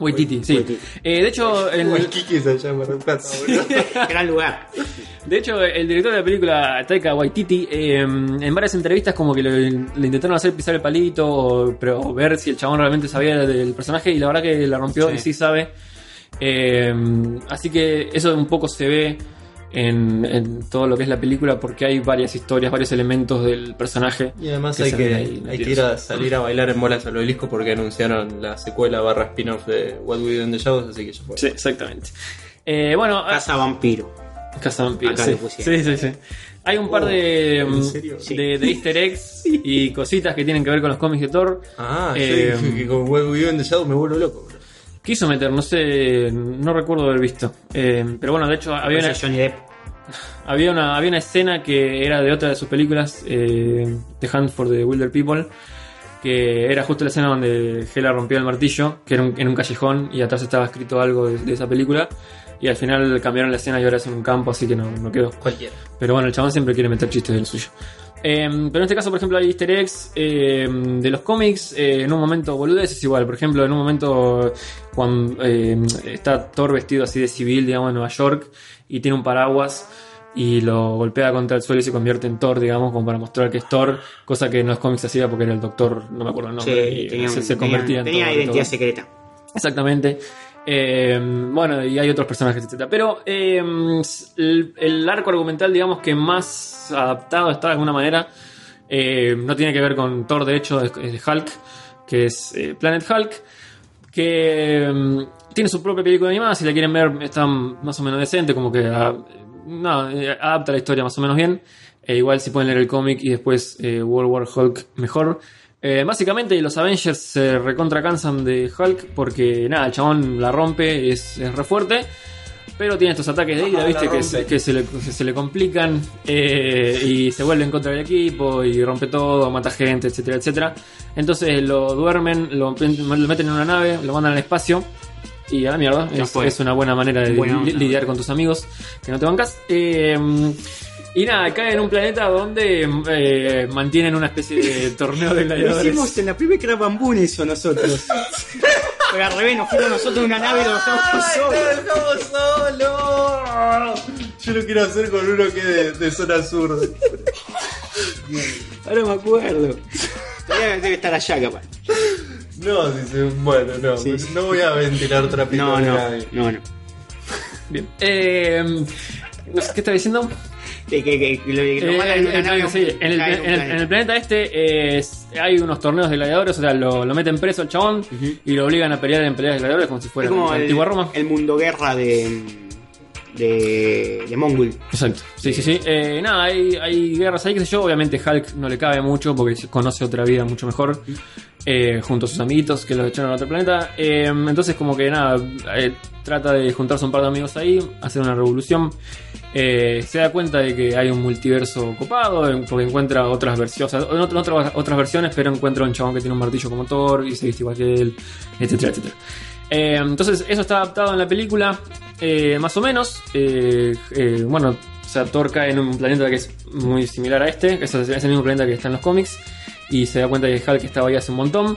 Waititi. Sí. Waititi. Eh, de hecho, el, Igual Kiki se llama. Gran lugar. De hecho, el director de la película, Taika Waititi, eh, en varias entrevistas como que le, le intentaron hacer pisar el palito, o- pero ver si el chabón realmente sabía del personaje y la verdad que la rompió Sí. y sí sabe. Eh, así que eso un poco se ve en, en todo lo que es la película porque hay varias historias, varios elementos del personaje. Y además Que hay que, ahí hay que ir a salir a bailar en bolas al obelisco porque anunciaron la secuela barra spin-off de What We Do in the Shadows, así que ya fue. Sí, exactamente. Eh, bueno, Casa Vampiro. Casa Vampiro, Acá sí. sí, sí, sí. Hay un par de, ¿en mm, serio? de, de easter eggs y cositas que tienen que ver con los cómics de Thor. Ah, Eh, sí, que con What We Do in the Shadows me vuelvo loco. Quiso meter, no sé, no recuerdo haber visto. Eh, pero bueno, de hecho había una, Johnny Depp. había, una, había una escena que era de otra de sus películas, eh, The Hunt for the Wilder People, que era justo la escena donde Hela rompió el martillo, que era un- en un callejón y atrás estaba escrito algo de, de esa película. Y al final cambiaron la escena y ahora es en un campo, así que no, no quedó. Cualquiera. Pero bueno, el chabón siempre quiere meter chistes del suyo. Eh, pero en este caso, por ejemplo, hay easter eggs eh, de los cómics. eh, en un momento, boludeces igual. Por ejemplo, en un momento, cuando eh, está Thor vestido así de civil, digamos, en Nueva York, y tiene un paraguas y lo golpea contra el suelo y se convierte en Thor, digamos, como para mostrar que es Thor, cosa que en los cómics hacía porque era el doctor, no me acuerdo el nombre, Sí, y tenía, se, se tenía- convertía en tenía Thor, identidad todo. secreta. Exactamente. Eh, bueno, y hay otros personajes, etc. Pero eh, el, arco argumental, digamos que más adaptado está de alguna manera. eh, no tiene que ver con Thor, de hecho, es, Hulk, que es eh, Planet Hulk. que tiene su propia película animada, si la quieren ver está más o menos decente, como que ah, no, eh, adapta la historia más o menos bien. Eh, igual si pueden leer el cómic y después eh, World War Hulk mejor. Eh, básicamente los Avengers se recontra cansan de Hulk porque nada, el chabón la rompe, es, es re fuerte. Pero tiene estos ataques de ira, la ¿viste? Que, se, que se le, que se le complican eh, y se vuelve en contra del equipo y rompe todo, mata gente, etcétera, etcétera. Entonces lo duermen, lo, lo meten en una nave, lo mandan al espacio y a la mierda. Es, una buena manera de Buena onda. li- lidiar con tus amigos que no te bancas. Eh, y nada, cae en un planeta donde eh, mantienen una especie de torneo de Lo gladiadores. hicimos en la primera que era bambú eso nosotros. Pero al revés, nos fuimos nosotros en una nave y lo dejamos solos. dejamos solo! Yo lo quiero hacer con uno que es de, de zona sur. Ahora me acuerdo. Todavía debe estar allá, capaz. No, dice, bueno, no, Sí. no voy a ventilar trapito No, de no, nadie. no, no. Bien. Eh, ¿Qué está diciendo? Que, que, que, lo, Eh, en una nave. sí, en, el, cae en el- en el planeta este eh, es- hay unos torneos de gladiadores, o sea, lo, lo meten preso al chabón y lo obligan a pelear en peleas de gladiadores como si Es fuera como la el, antigua Roma. el mundo guerra de. De. de. Exacto. Sí, sí, sí. Eh, nada, hay, guerras ahí, qué sé yo. Obviamente Hulk no le cabe mucho porque conoce otra vida mucho mejor. eh, junto a sus amiguitos que los echaron a otro planeta. Eh, entonces, como que nada, trata de juntarse un par de amigos ahí, hacer una revolución. Se da cuenta de que hay un multiverso copado, porque encuentra otras versiones, o otras, otras, versiones, pero encuentra un chabón que tiene un martillo como Thor y se viste igual que él, etcétera, etcétera. Entonces, eso está adaptado en la película, eh, más o menos. Eh, eh, bueno, Thor cae en un planeta que es muy similar a este, es, es el mismo planeta que está en los cómics, y se da cuenta que Hulk estaba ahí hace un montón.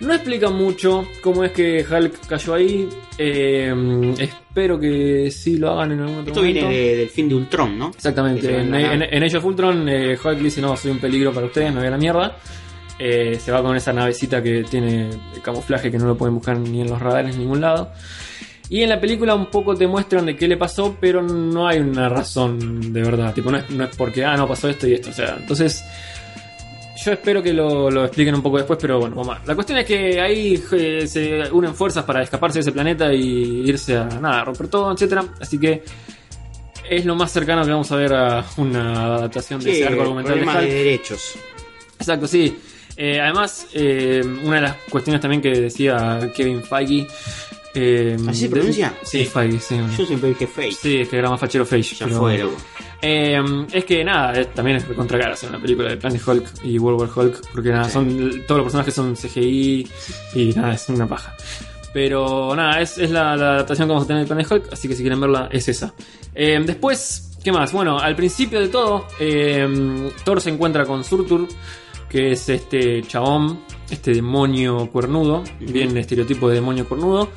No explica mucho cómo es que Hulk cayó ahí. eh, espero que sí lo hagan en algún otro Esto momento. viene de- del fin de Ultron, ¿no? Exactamente. En, en, en Age of Ultron, eh, Hulk dice: No, soy un peligro para ustedes, me voy a la mierda. Eh, se va con esa navecita que tiene camuflaje que no lo pueden buscar ni en los radares ni en ningún lado. Y en la película un poco te muestran de qué le pasó, pero no hay una razón de verdad. Tipo, no es, no es porque, ah, no pasó esto y esto. O sea, entonces. Yo espero que lo, lo expliquen un poco después, pero bueno, ver. La cuestión es que ahí eh, se unen fuerzas para escaparse de ese planeta y irse a nada, a romper todo, etcétera. Así que es lo más cercano que vamos a ver a una adaptación de Sí, ese arco argumental de de derechos. Exacto, sí. Eh, además, eh, una de las cuestiones también que decía Kevin Feige. Eh, ¿Así se de- pronuncia? Sí, Feige, sí. Yo siempre dije fake. Sí, es que era más fachero Feige. Ya pero- fue, eh, es que nada, es- también es contra cara hacer una película de Planet Hulk y World War Hulk, porque nada, son todos los personajes son CGI y nada, es una paja. Pero nada, es, es la, la adaptación que vamos a tener de Planet Hulk, así que si quieren verla es esa. Eh, después, ¿qué más? Bueno, al principio de todo, eh, Thor se encuentra con Surtur, que es este chabón, este demonio cuernudo, bien estereotipo de demonio cuernudo,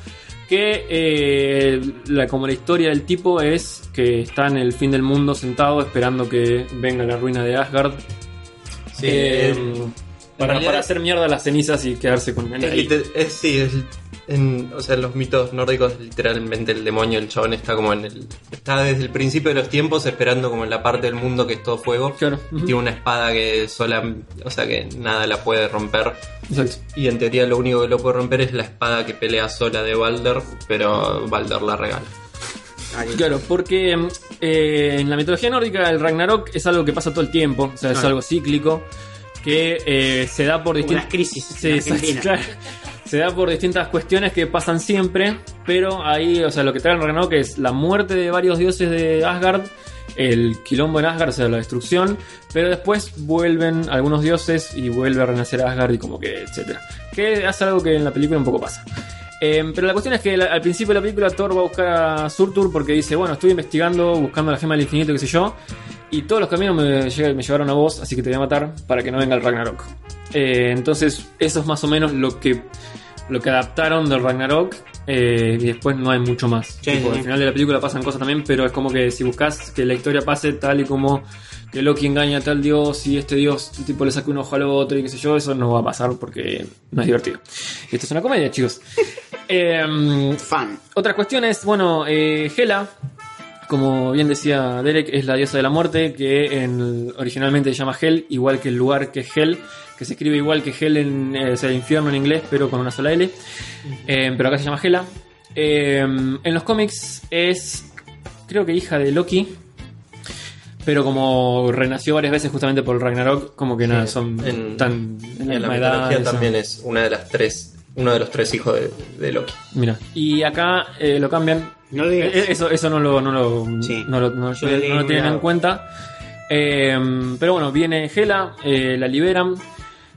que eh, la, como la historia del tipo es que está en el fin del mundo sentado esperando que venga la ruina de Asgard. Sí, Eh, para, para hacer mierda las cenizas y quedarse con él Es, ahí. liter- es- sí, es en, o sea, en los mitos nórdicos literalmente el demonio, el chabón está como en el está desde el principio de los tiempos esperando como en la parte del mundo que es todo fuego. Claro, Y ujú. tiene una espada que sola, o sea, que nada la puede romper. Exacto. Y en teoría lo único que lo puede romper es la espada que pelea sola de Balder, pero Balder la regala. Claro, porque eh, en la mitología nórdica el Ragnarok es algo que pasa todo el tiempo, o sea, es algo cíclico que eh, se da por distintas crisis Sí, en exacto, Argentina. claro. Se da por distintas cuestiones que pasan siempre, pero ahí, o sea, lo que trae el Ragnarok es la muerte de varios dioses de Asgard, el quilombo en Asgard, o sea, la destrucción, pero después vuelven algunos dioses y vuelve a renacer Asgard y como que, etcétera. Que hace algo que en la película un poco pasa. Eh, pero la cuestión es que al principio de la película Thor va a buscar a Surtur porque dice, bueno, estoy investigando, buscando la gema del infinito, qué sé yo, y todos los caminos me, me llevaron a vos, así que te voy a matar para que no venga el Ragnarok. Eh, entonces, eso es más o menos lo que, lo que adaptaron del Ragnarok. eh, y después no hay mucho más. Sí, Tipo, sí. Al final de la película pasan cosas también, pero es como que si buscas que la historia pase tal y como que Loki engaña a tal dios y este dios tipo le saca un ojo al otro y qué sé yo, eso no va a pasar porque no es divertido. Esto es una comedia, chicos. Em, Fan. otras cuestiones, bueno, eh, Hela como bien decía Derek, es la diosa de la muerte, que en, originalmente se llama Hel, igual que el lugar que es Hel, que se escribe igual que Hel en eh, o sea, infierno en inglés, pero con una sola L. Eh, pero acá se llama Hela. Eh, en los cómics es, creo que hija de Loki. Pero como renació varias veces justamente por el Ragnarok, como que nada, son en- tan en la En la edad. mitología eso. también es una de las tres, uno de los tres hijos de, de Loki. Mira, y acá eh, lo cambian. No lo digas. Eh, Eso, eso no lo, no lo, Sí. no lo, no- tienen en cuenta. Eh, pero bueno, viene Hela, eh, la liberan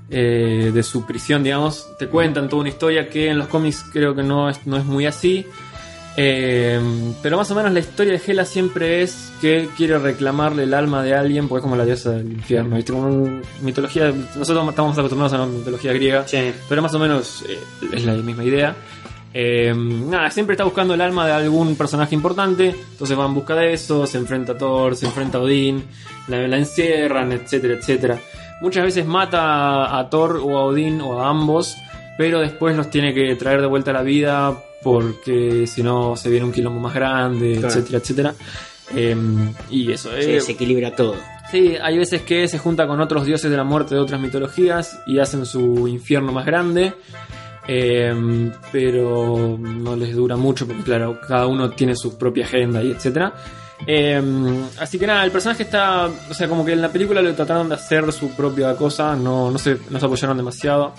eh, de su prisión, digamos. Te cuentan toda una historia que en los cómics creo que no es, no es muy así. Eh, pero más o menos la historia de Hela siempre es que quiere reclamarle el alma de alguien, porque es como la diosa del infierno. ¿viste? Como un- mitología, nosotros estamos acostumbrados a la mitología griega. Sí. Pero más o menos eh, es la misma idea. Eh, nada, siempre está buscando el alma de algún personaje importante. Entonces va en busca de eso, se enfrenta a Thor, se enfrenta a Odín, la, la encierran, etcétera, etcétera. Muchas veces mata a Thor o a Odín o a ambos, pero después los tiene que traer de vuelta a la vida porque si no se viene un quilombo más grande, Claro. etcétera, etcétera. Eh, y eso, Se eh, desequilibra todo. Sí, hay veces que se junta con otros dioses de la muerte de otras mitologías y hacen su infierno más grande. eh, pero no les dura mucho porque claro, cada uno tiene su propia agenda y etcétera. Eh, así que nada, el personaje está, o sea, como que en la película lo trataron de hacer su propia cosa, no, no, se, no se apoyaron demasiado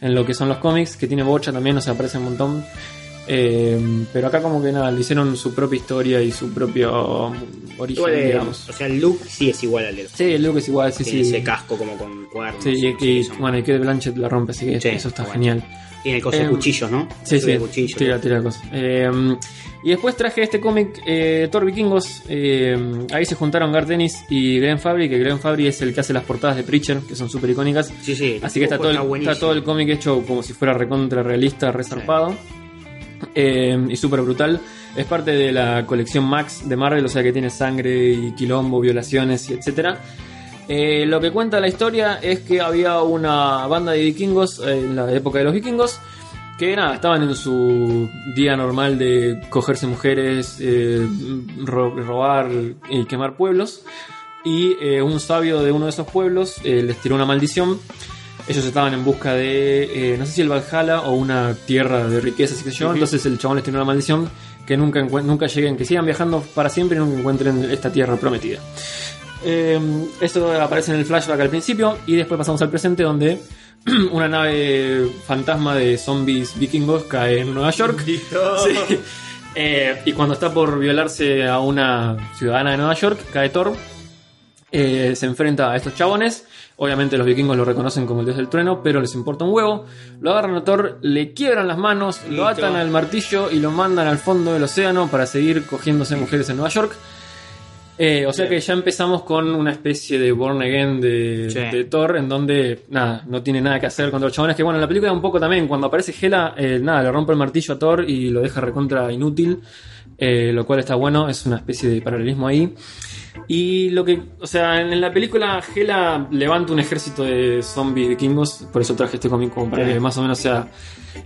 en lo que son los cómics, que tiene bocha también, o sea, aparece un montón. Eh, pero acá como que nada, le hicieron su propia historia y su propio origen, eh, digamos. o sea, el look sí es igual al de los Sí, el look es igual, sí, Tiene sí. ese casco como con cuernos. Sí, y, y- bueno, y que Blanchett la rompe, así que Sí, eso está bueno. genial. Tiene el coso de Em, cuchillos, ¿no? Sí, sí, de cuchillo. tira, tira cosas. Eh, y después traje este cómic, eh, Thor Vikingos. eh, ahí se juntaron Garth Dennis y Glenn Fabry, que Glenn Fabry es el que hace las portadas de Preacher, que son súper icónicas. Sí, sí. Así que está todo, el, está todo el cómic hecho como si fuera recontra realista, resarpado. Eh, y súper brutal. Es parte de la colección Max de Marvel, o sea que tiene sangre y quilombo, violaciones y etcétera. Eh, lo que cuenta la historia es que había una banda de vikingos eh, en la época de los vikingos que nada, estaban en su día normal de cogerse mujeres, ro- robar y quemar pueblos. Y un sabio de uno de esos pueblos les tiró una maldición. Ellos estaban en busca de, eh, no sé si el Valhalla o una tierra de riquezas, qué sé yo. Entonces el chabón les tiró una maldición que nunca, nunca lleguen, que sigan viajando para siempre y nunca encuentren esta tierra prometida. Eh, eso aparece en el flashback al principio y después pasamos al presente donde una nave fantasma de zombies vikingos cae en Nueva York. Sí. Eh, y cuando está por violarse a una ciudadana de Nueva York, cae Thor. Eh, se enfrenta a estos chabones. Obviamente los vikingos lo reconocen como el dios del trueno, pero les importa un huevo. Lo agarran a Thor, le quiebran las manos, lo atan al martillo y lo mandan al fondo del océano para seguir cogiéndose mujeres en Nueva York. Eh, o sea que ya empezamos con una especie de Born Again de, Sí. de Thor, en donde nada, no tiene nada que hacer contra los chabones. Que bueno, en la película un poco también, cuando aparece Hela, eh, nada, le rompe el martillo a Thor y lo deja recontra inútil, eh, lo cual está bueno, es una especie de paralelismo ahí. Y lo que, o sea, en la película Hela levanta un ejército de zombies vikingos, por eso traje este cómic como para que más o menos sea.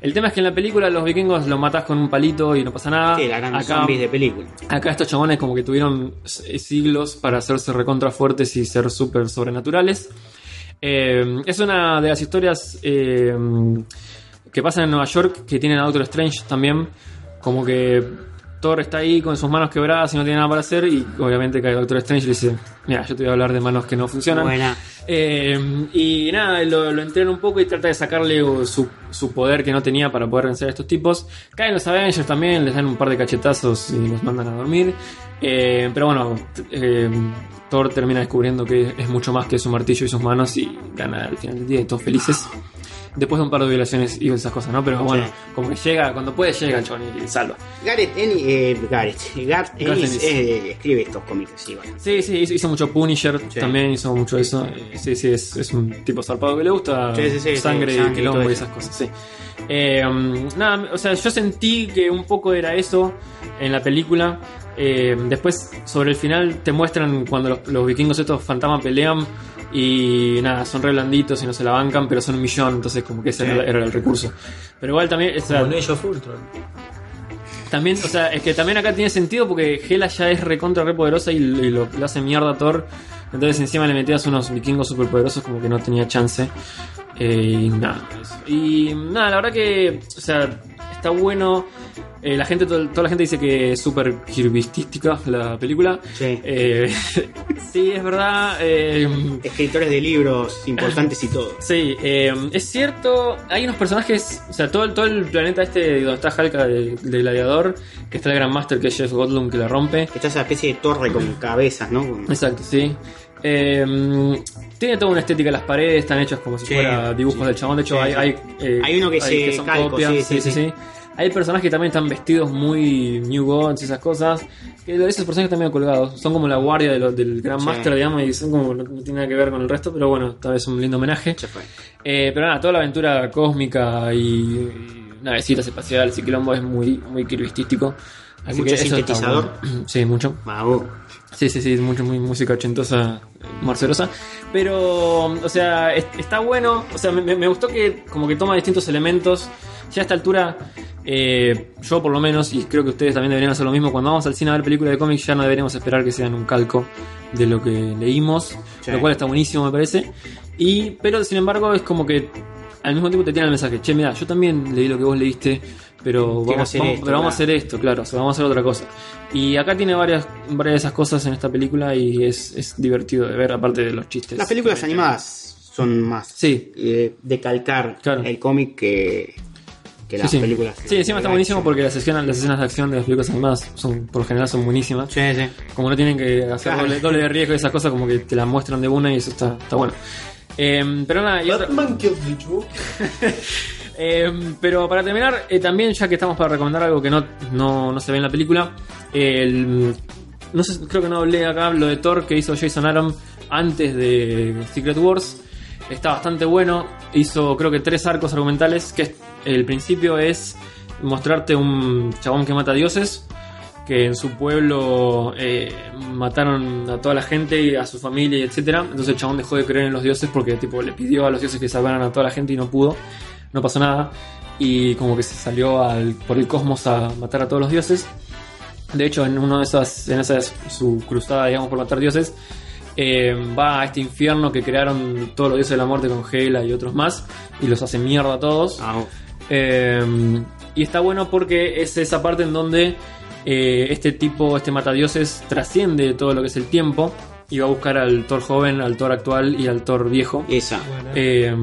El tema es que en la película los vikingos los matas con un palito y no pasa nada. Sí, la gran Acá- zombies de película. Acá estos chabones como que tuvieron s- siglos para hacerse recontra fuertes y ser súper sobrenaturales. Eh, es una de las historias eh, que pasan en Nueva York que tienen a Doctor Strange también. Como que Thor está ahí con sus manos quebradas y no tiene nada para hacer y obviamente cae Doctor Strange y le dice, mira, yo te voy a hablar de manos que no funcionan. Buena. Eh, y nada, lo, lo entrena un poco y trata de sacarle su, su poder que no tenía para poder vencer a estos tipos. Caen los Avengers también, les dan un par de cachetazos y los mandan a dormir. Eh, pero bueno, eh, Thor termina descubriendo que es mucho más que su martillo y sus manos y gana al final del día y todos felices. Después de un par de violaciones y esas cosas, ¿no? Pero bueno, Sí. como que llega, cuando puede llega el chabón y salva. Gareth Ennis, eh, Gareth, Ennis Ennis. eh, escribe estos cómics, sí, bueno. Sí, sí, hizo, hizo mucho Punisher, Sí. también hizo mucho eso. Eh, Sí, sí, es, es un tipo zarpado que le gusta Sí, sí, sí, sangre y quilombo y esas cosas, sí. Eh, um, nada, o sea, yo sentí que un poco era eso en la película. Eh, después, sobre el final, te muestran cuando los, los vikingos estos fantasmas pelean y nada, son re blanditos y no se la bancan, pero son un millón, entonces como que ese Sí. era, era el recurso. Pero igual también, o sea, Con ellos. También, o sea, es que también acá tiene sentido porque Hela ya es recontra re poderosa y, y lo, lo hace mierda a Thor. Entonces encima le metías unos vikingos super poderosos como que no tenía chance. Eh, y nada, eso. Y nada, la verdad que, o sea, está bueno. Eh, la gente, toda la gente dice que es súper kirvistística la película. Sí. Eh, sí, es verdad. eh, Escritores de libros importantes y todo. Sí, es cierto, hay unos personajes, o sea, todo, el- todo el planeta este donde está Halka del de gladiador, que está el Gran Master que es Jeff Goldblum que la rompe. Está esa especie de torre con cabezas, ¿no? Exacto, sí. Eh, tiene toda una estética, las paredes están hechas como si Sí, fuera dibujos sí. del chabón. De hecho, Sí, hay, hay, eh, Hay uno que se calco, copias, sí, sí, sí. Hay personajes que también están vestidos muy New Gods y esas cosas. Que esos personajes están medio colgados. Son como la guardia de lo- del Gran Sí. Master, digamos, y son como no, tiene nada que ver con el resto, pero bueno, tal vez un lindo homenaje. Eh, pero nada, toda la aventura cósmica y, y navecitas espaciales y quilombo es muy, muy kirvistístico. Hay mucho eso está sintetizador. bueno. Sí, mucho. Vamos. Sí, sí, sí, mucho, muy música ochentosa, marcerosa. Pero, o sea, es- está bueno. O sea, me- me gustó que como que toma distintos elementos. Ya a esta altura, eh, yo por lo menos, y creo que ustedes también deberían hacer lo mismo, cuando vamos al cine a ver películas de cómics ya no deberíamos esperar que sean un calco de lo que leímos, Sí. lo cual está buenísimo me parece. Y, pero sin embargo es como que al mismo tiempo te tiene el mensaje, che, mira, yo también leí lo que vos leíste, pero vamos, hacer vamos- esto, pero vamos a hacer esto, claro, o sea, vamos a hacer otra cosa. Y acá tiene varias, varias de esas cosas en esta película y es, es divertido de ver, aparte de los chistes. Las películas animadas son más Sí. eh, de calcar Claro. el cómic que, que las sí, sí. películas. Sí, encima está buenísimo action. porque las escenas, las escenas de acción de las películas animadas son, por lo general son buenísimas. Sí, sí. Como no tienen que hacer Claro. doble, doble de riesgo y esas cosas, como que te las muestran de una y eso está, está bueno. Eh, pero nada, y otra- Eh, pero para terminar, eh, también ya que estamos para recomendar algo que no, no, no se ve en la película, el, no sé, creo que no hablé acá, lo de Thor que hizo Jason Aaron antes de Secret Wars. Está bastante bueno. Hizo creo que tres arcos argumentales. Que es- el principio es mostrarte un chabón que mata dioses. Que en su pueblo eh, mataron a toda la gente y a su familia y etcétera. Entonces el chabón dejó de creer en los dioses porque tipo le pidió a los dioses que salvaran a toda la gente y no pudo. No pasó nada. Y como que se salió al- por el cosmos a matar a todos los dioses. De hecho, en una de esas, en esa su cruzada, digamos, por matar dioses, eh, va a este infierno que crearon todos los dioses de la muerte con Hela y otros más, y los hace mierda a todos. Ah, Eh, y está bueno porque es esa parte en donde eh, este tipo, este matadioses, trasciende todo lo que es el tiempo y va a buscar al Thor joven, al Thor actual y al Thor viejo. esa. Eh,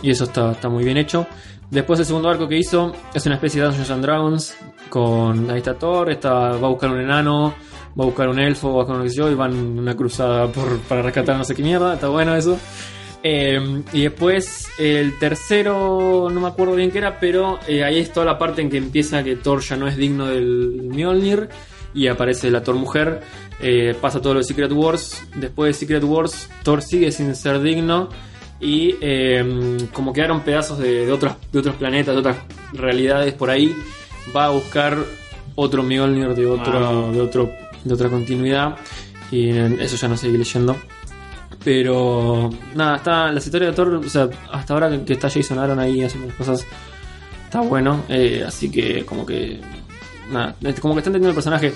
y eso está, está muy bien hecho. Después el segundo arco que hizo es una especie de Dungeons and Dragons con ahí está Thor, está, va a buscar un enano, va a buscar un elfo, va a buscar un sé yo, y van en una cruzada por, para rescatar no sé qué mierda, está bueno eso. Eh, y después el tercero, no me acuerdo bien qué era, pero eh, ahí es toda la parte en que empieza que Thor ya no es digno del Mjolnir y aparece la Thor mujer. eh, pasa todo lo de Secret Wars. Después de Secret Wars, Thor sigue sin ser digno. Y eh, como quedaron pedazos de, de otros, de otros planetas, de otras realidades por ahí, va a buscar otro Mjolnir de, otro, de, otro, de otra continuidad. Y eso ya no seguí leyendo. Pero nada, está la historia de Thor, o sea, hasta ahora que, que está Jason Aaron ahí haciendo las cosas, está bueno. eh, así que como que nada, como que está entendiendo el personaje.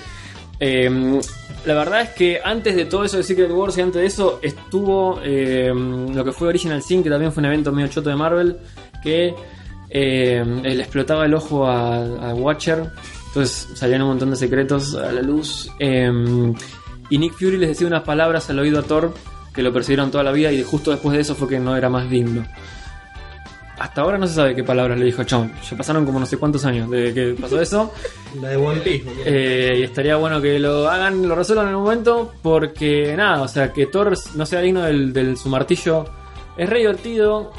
Eh, la verdad es que antes de todo eso de Secret Wars y antes de eso estuvo eh, lo que fue Original Sin, que también fue un evento medio choto de Marvel, que le explotaba el ojo a, a Watcher. Entonces salían un montón de secretos a la luz. y Nick Fury les decía unas palabras al oído a Thor que lo persiguieron toda la vida y justo después de eso fue que no era más digno. Hasta ahora no se sabe qué palabras le dijo Chon. Ya pasaron como no sé cuántos años desde que pasó eso. La de One Piece. Eh, y estaría bueno que lo hagan, lo resuelvan en un momento, porque nada, o sea, que Thor no sea digno del, del su martillo es re divertido,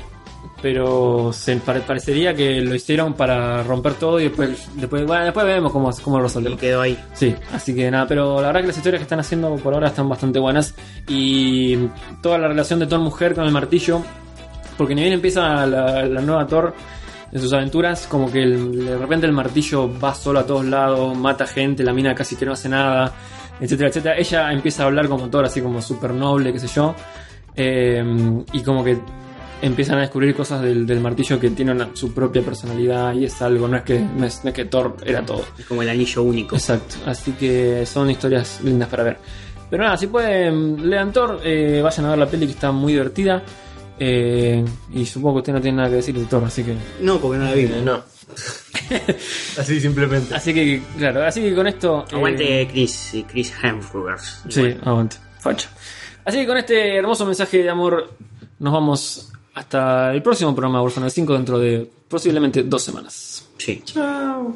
pero se pare- parecería que lo hicieron para romper todo y después, después, bueno, después vemos cómo, cómo lo Y resolvemos. quedó ahí. Sí, así que nada, pero la verdad que las historias que están haciendo por ahora están bastante buenas y toda la relación de Thor mujer con el martillo, porque ni bien empieza la, la nueva Thor en sus aventuras, como que el- de repente el martillo va solo a todos lados, mata gente, la mina casi que no hace nada, etcétera, etcétera. Ella empieza a hablar como Thor, así como súper noble, qué sé yo, eh, y como que empiezan a descubrir cosas del, del martillo que tienen una- su propia personalidad y es algo, no es que, no es, no es que Thor era todo. Es como el anillo único. Exacto, así que son historias lindas para ver. Pero nada, si pueden, lean Thor, eh, vayan a ver la peli que está muy divertida. eh, y supongo que usted no tiene nada que decir de Thor, así que. No, porque no la vimos. Eh, no. Así simplemente. Así que, claro, así que con esto. eh, Aguante Chris, Chris Hemsworth. Sí, aguante. Facho. Así que con este hermoso mensaje de amor, nos vamos hasta el próximo programa de Warfare 5 dentro de posiblemente dos semanas. Sí. Chao.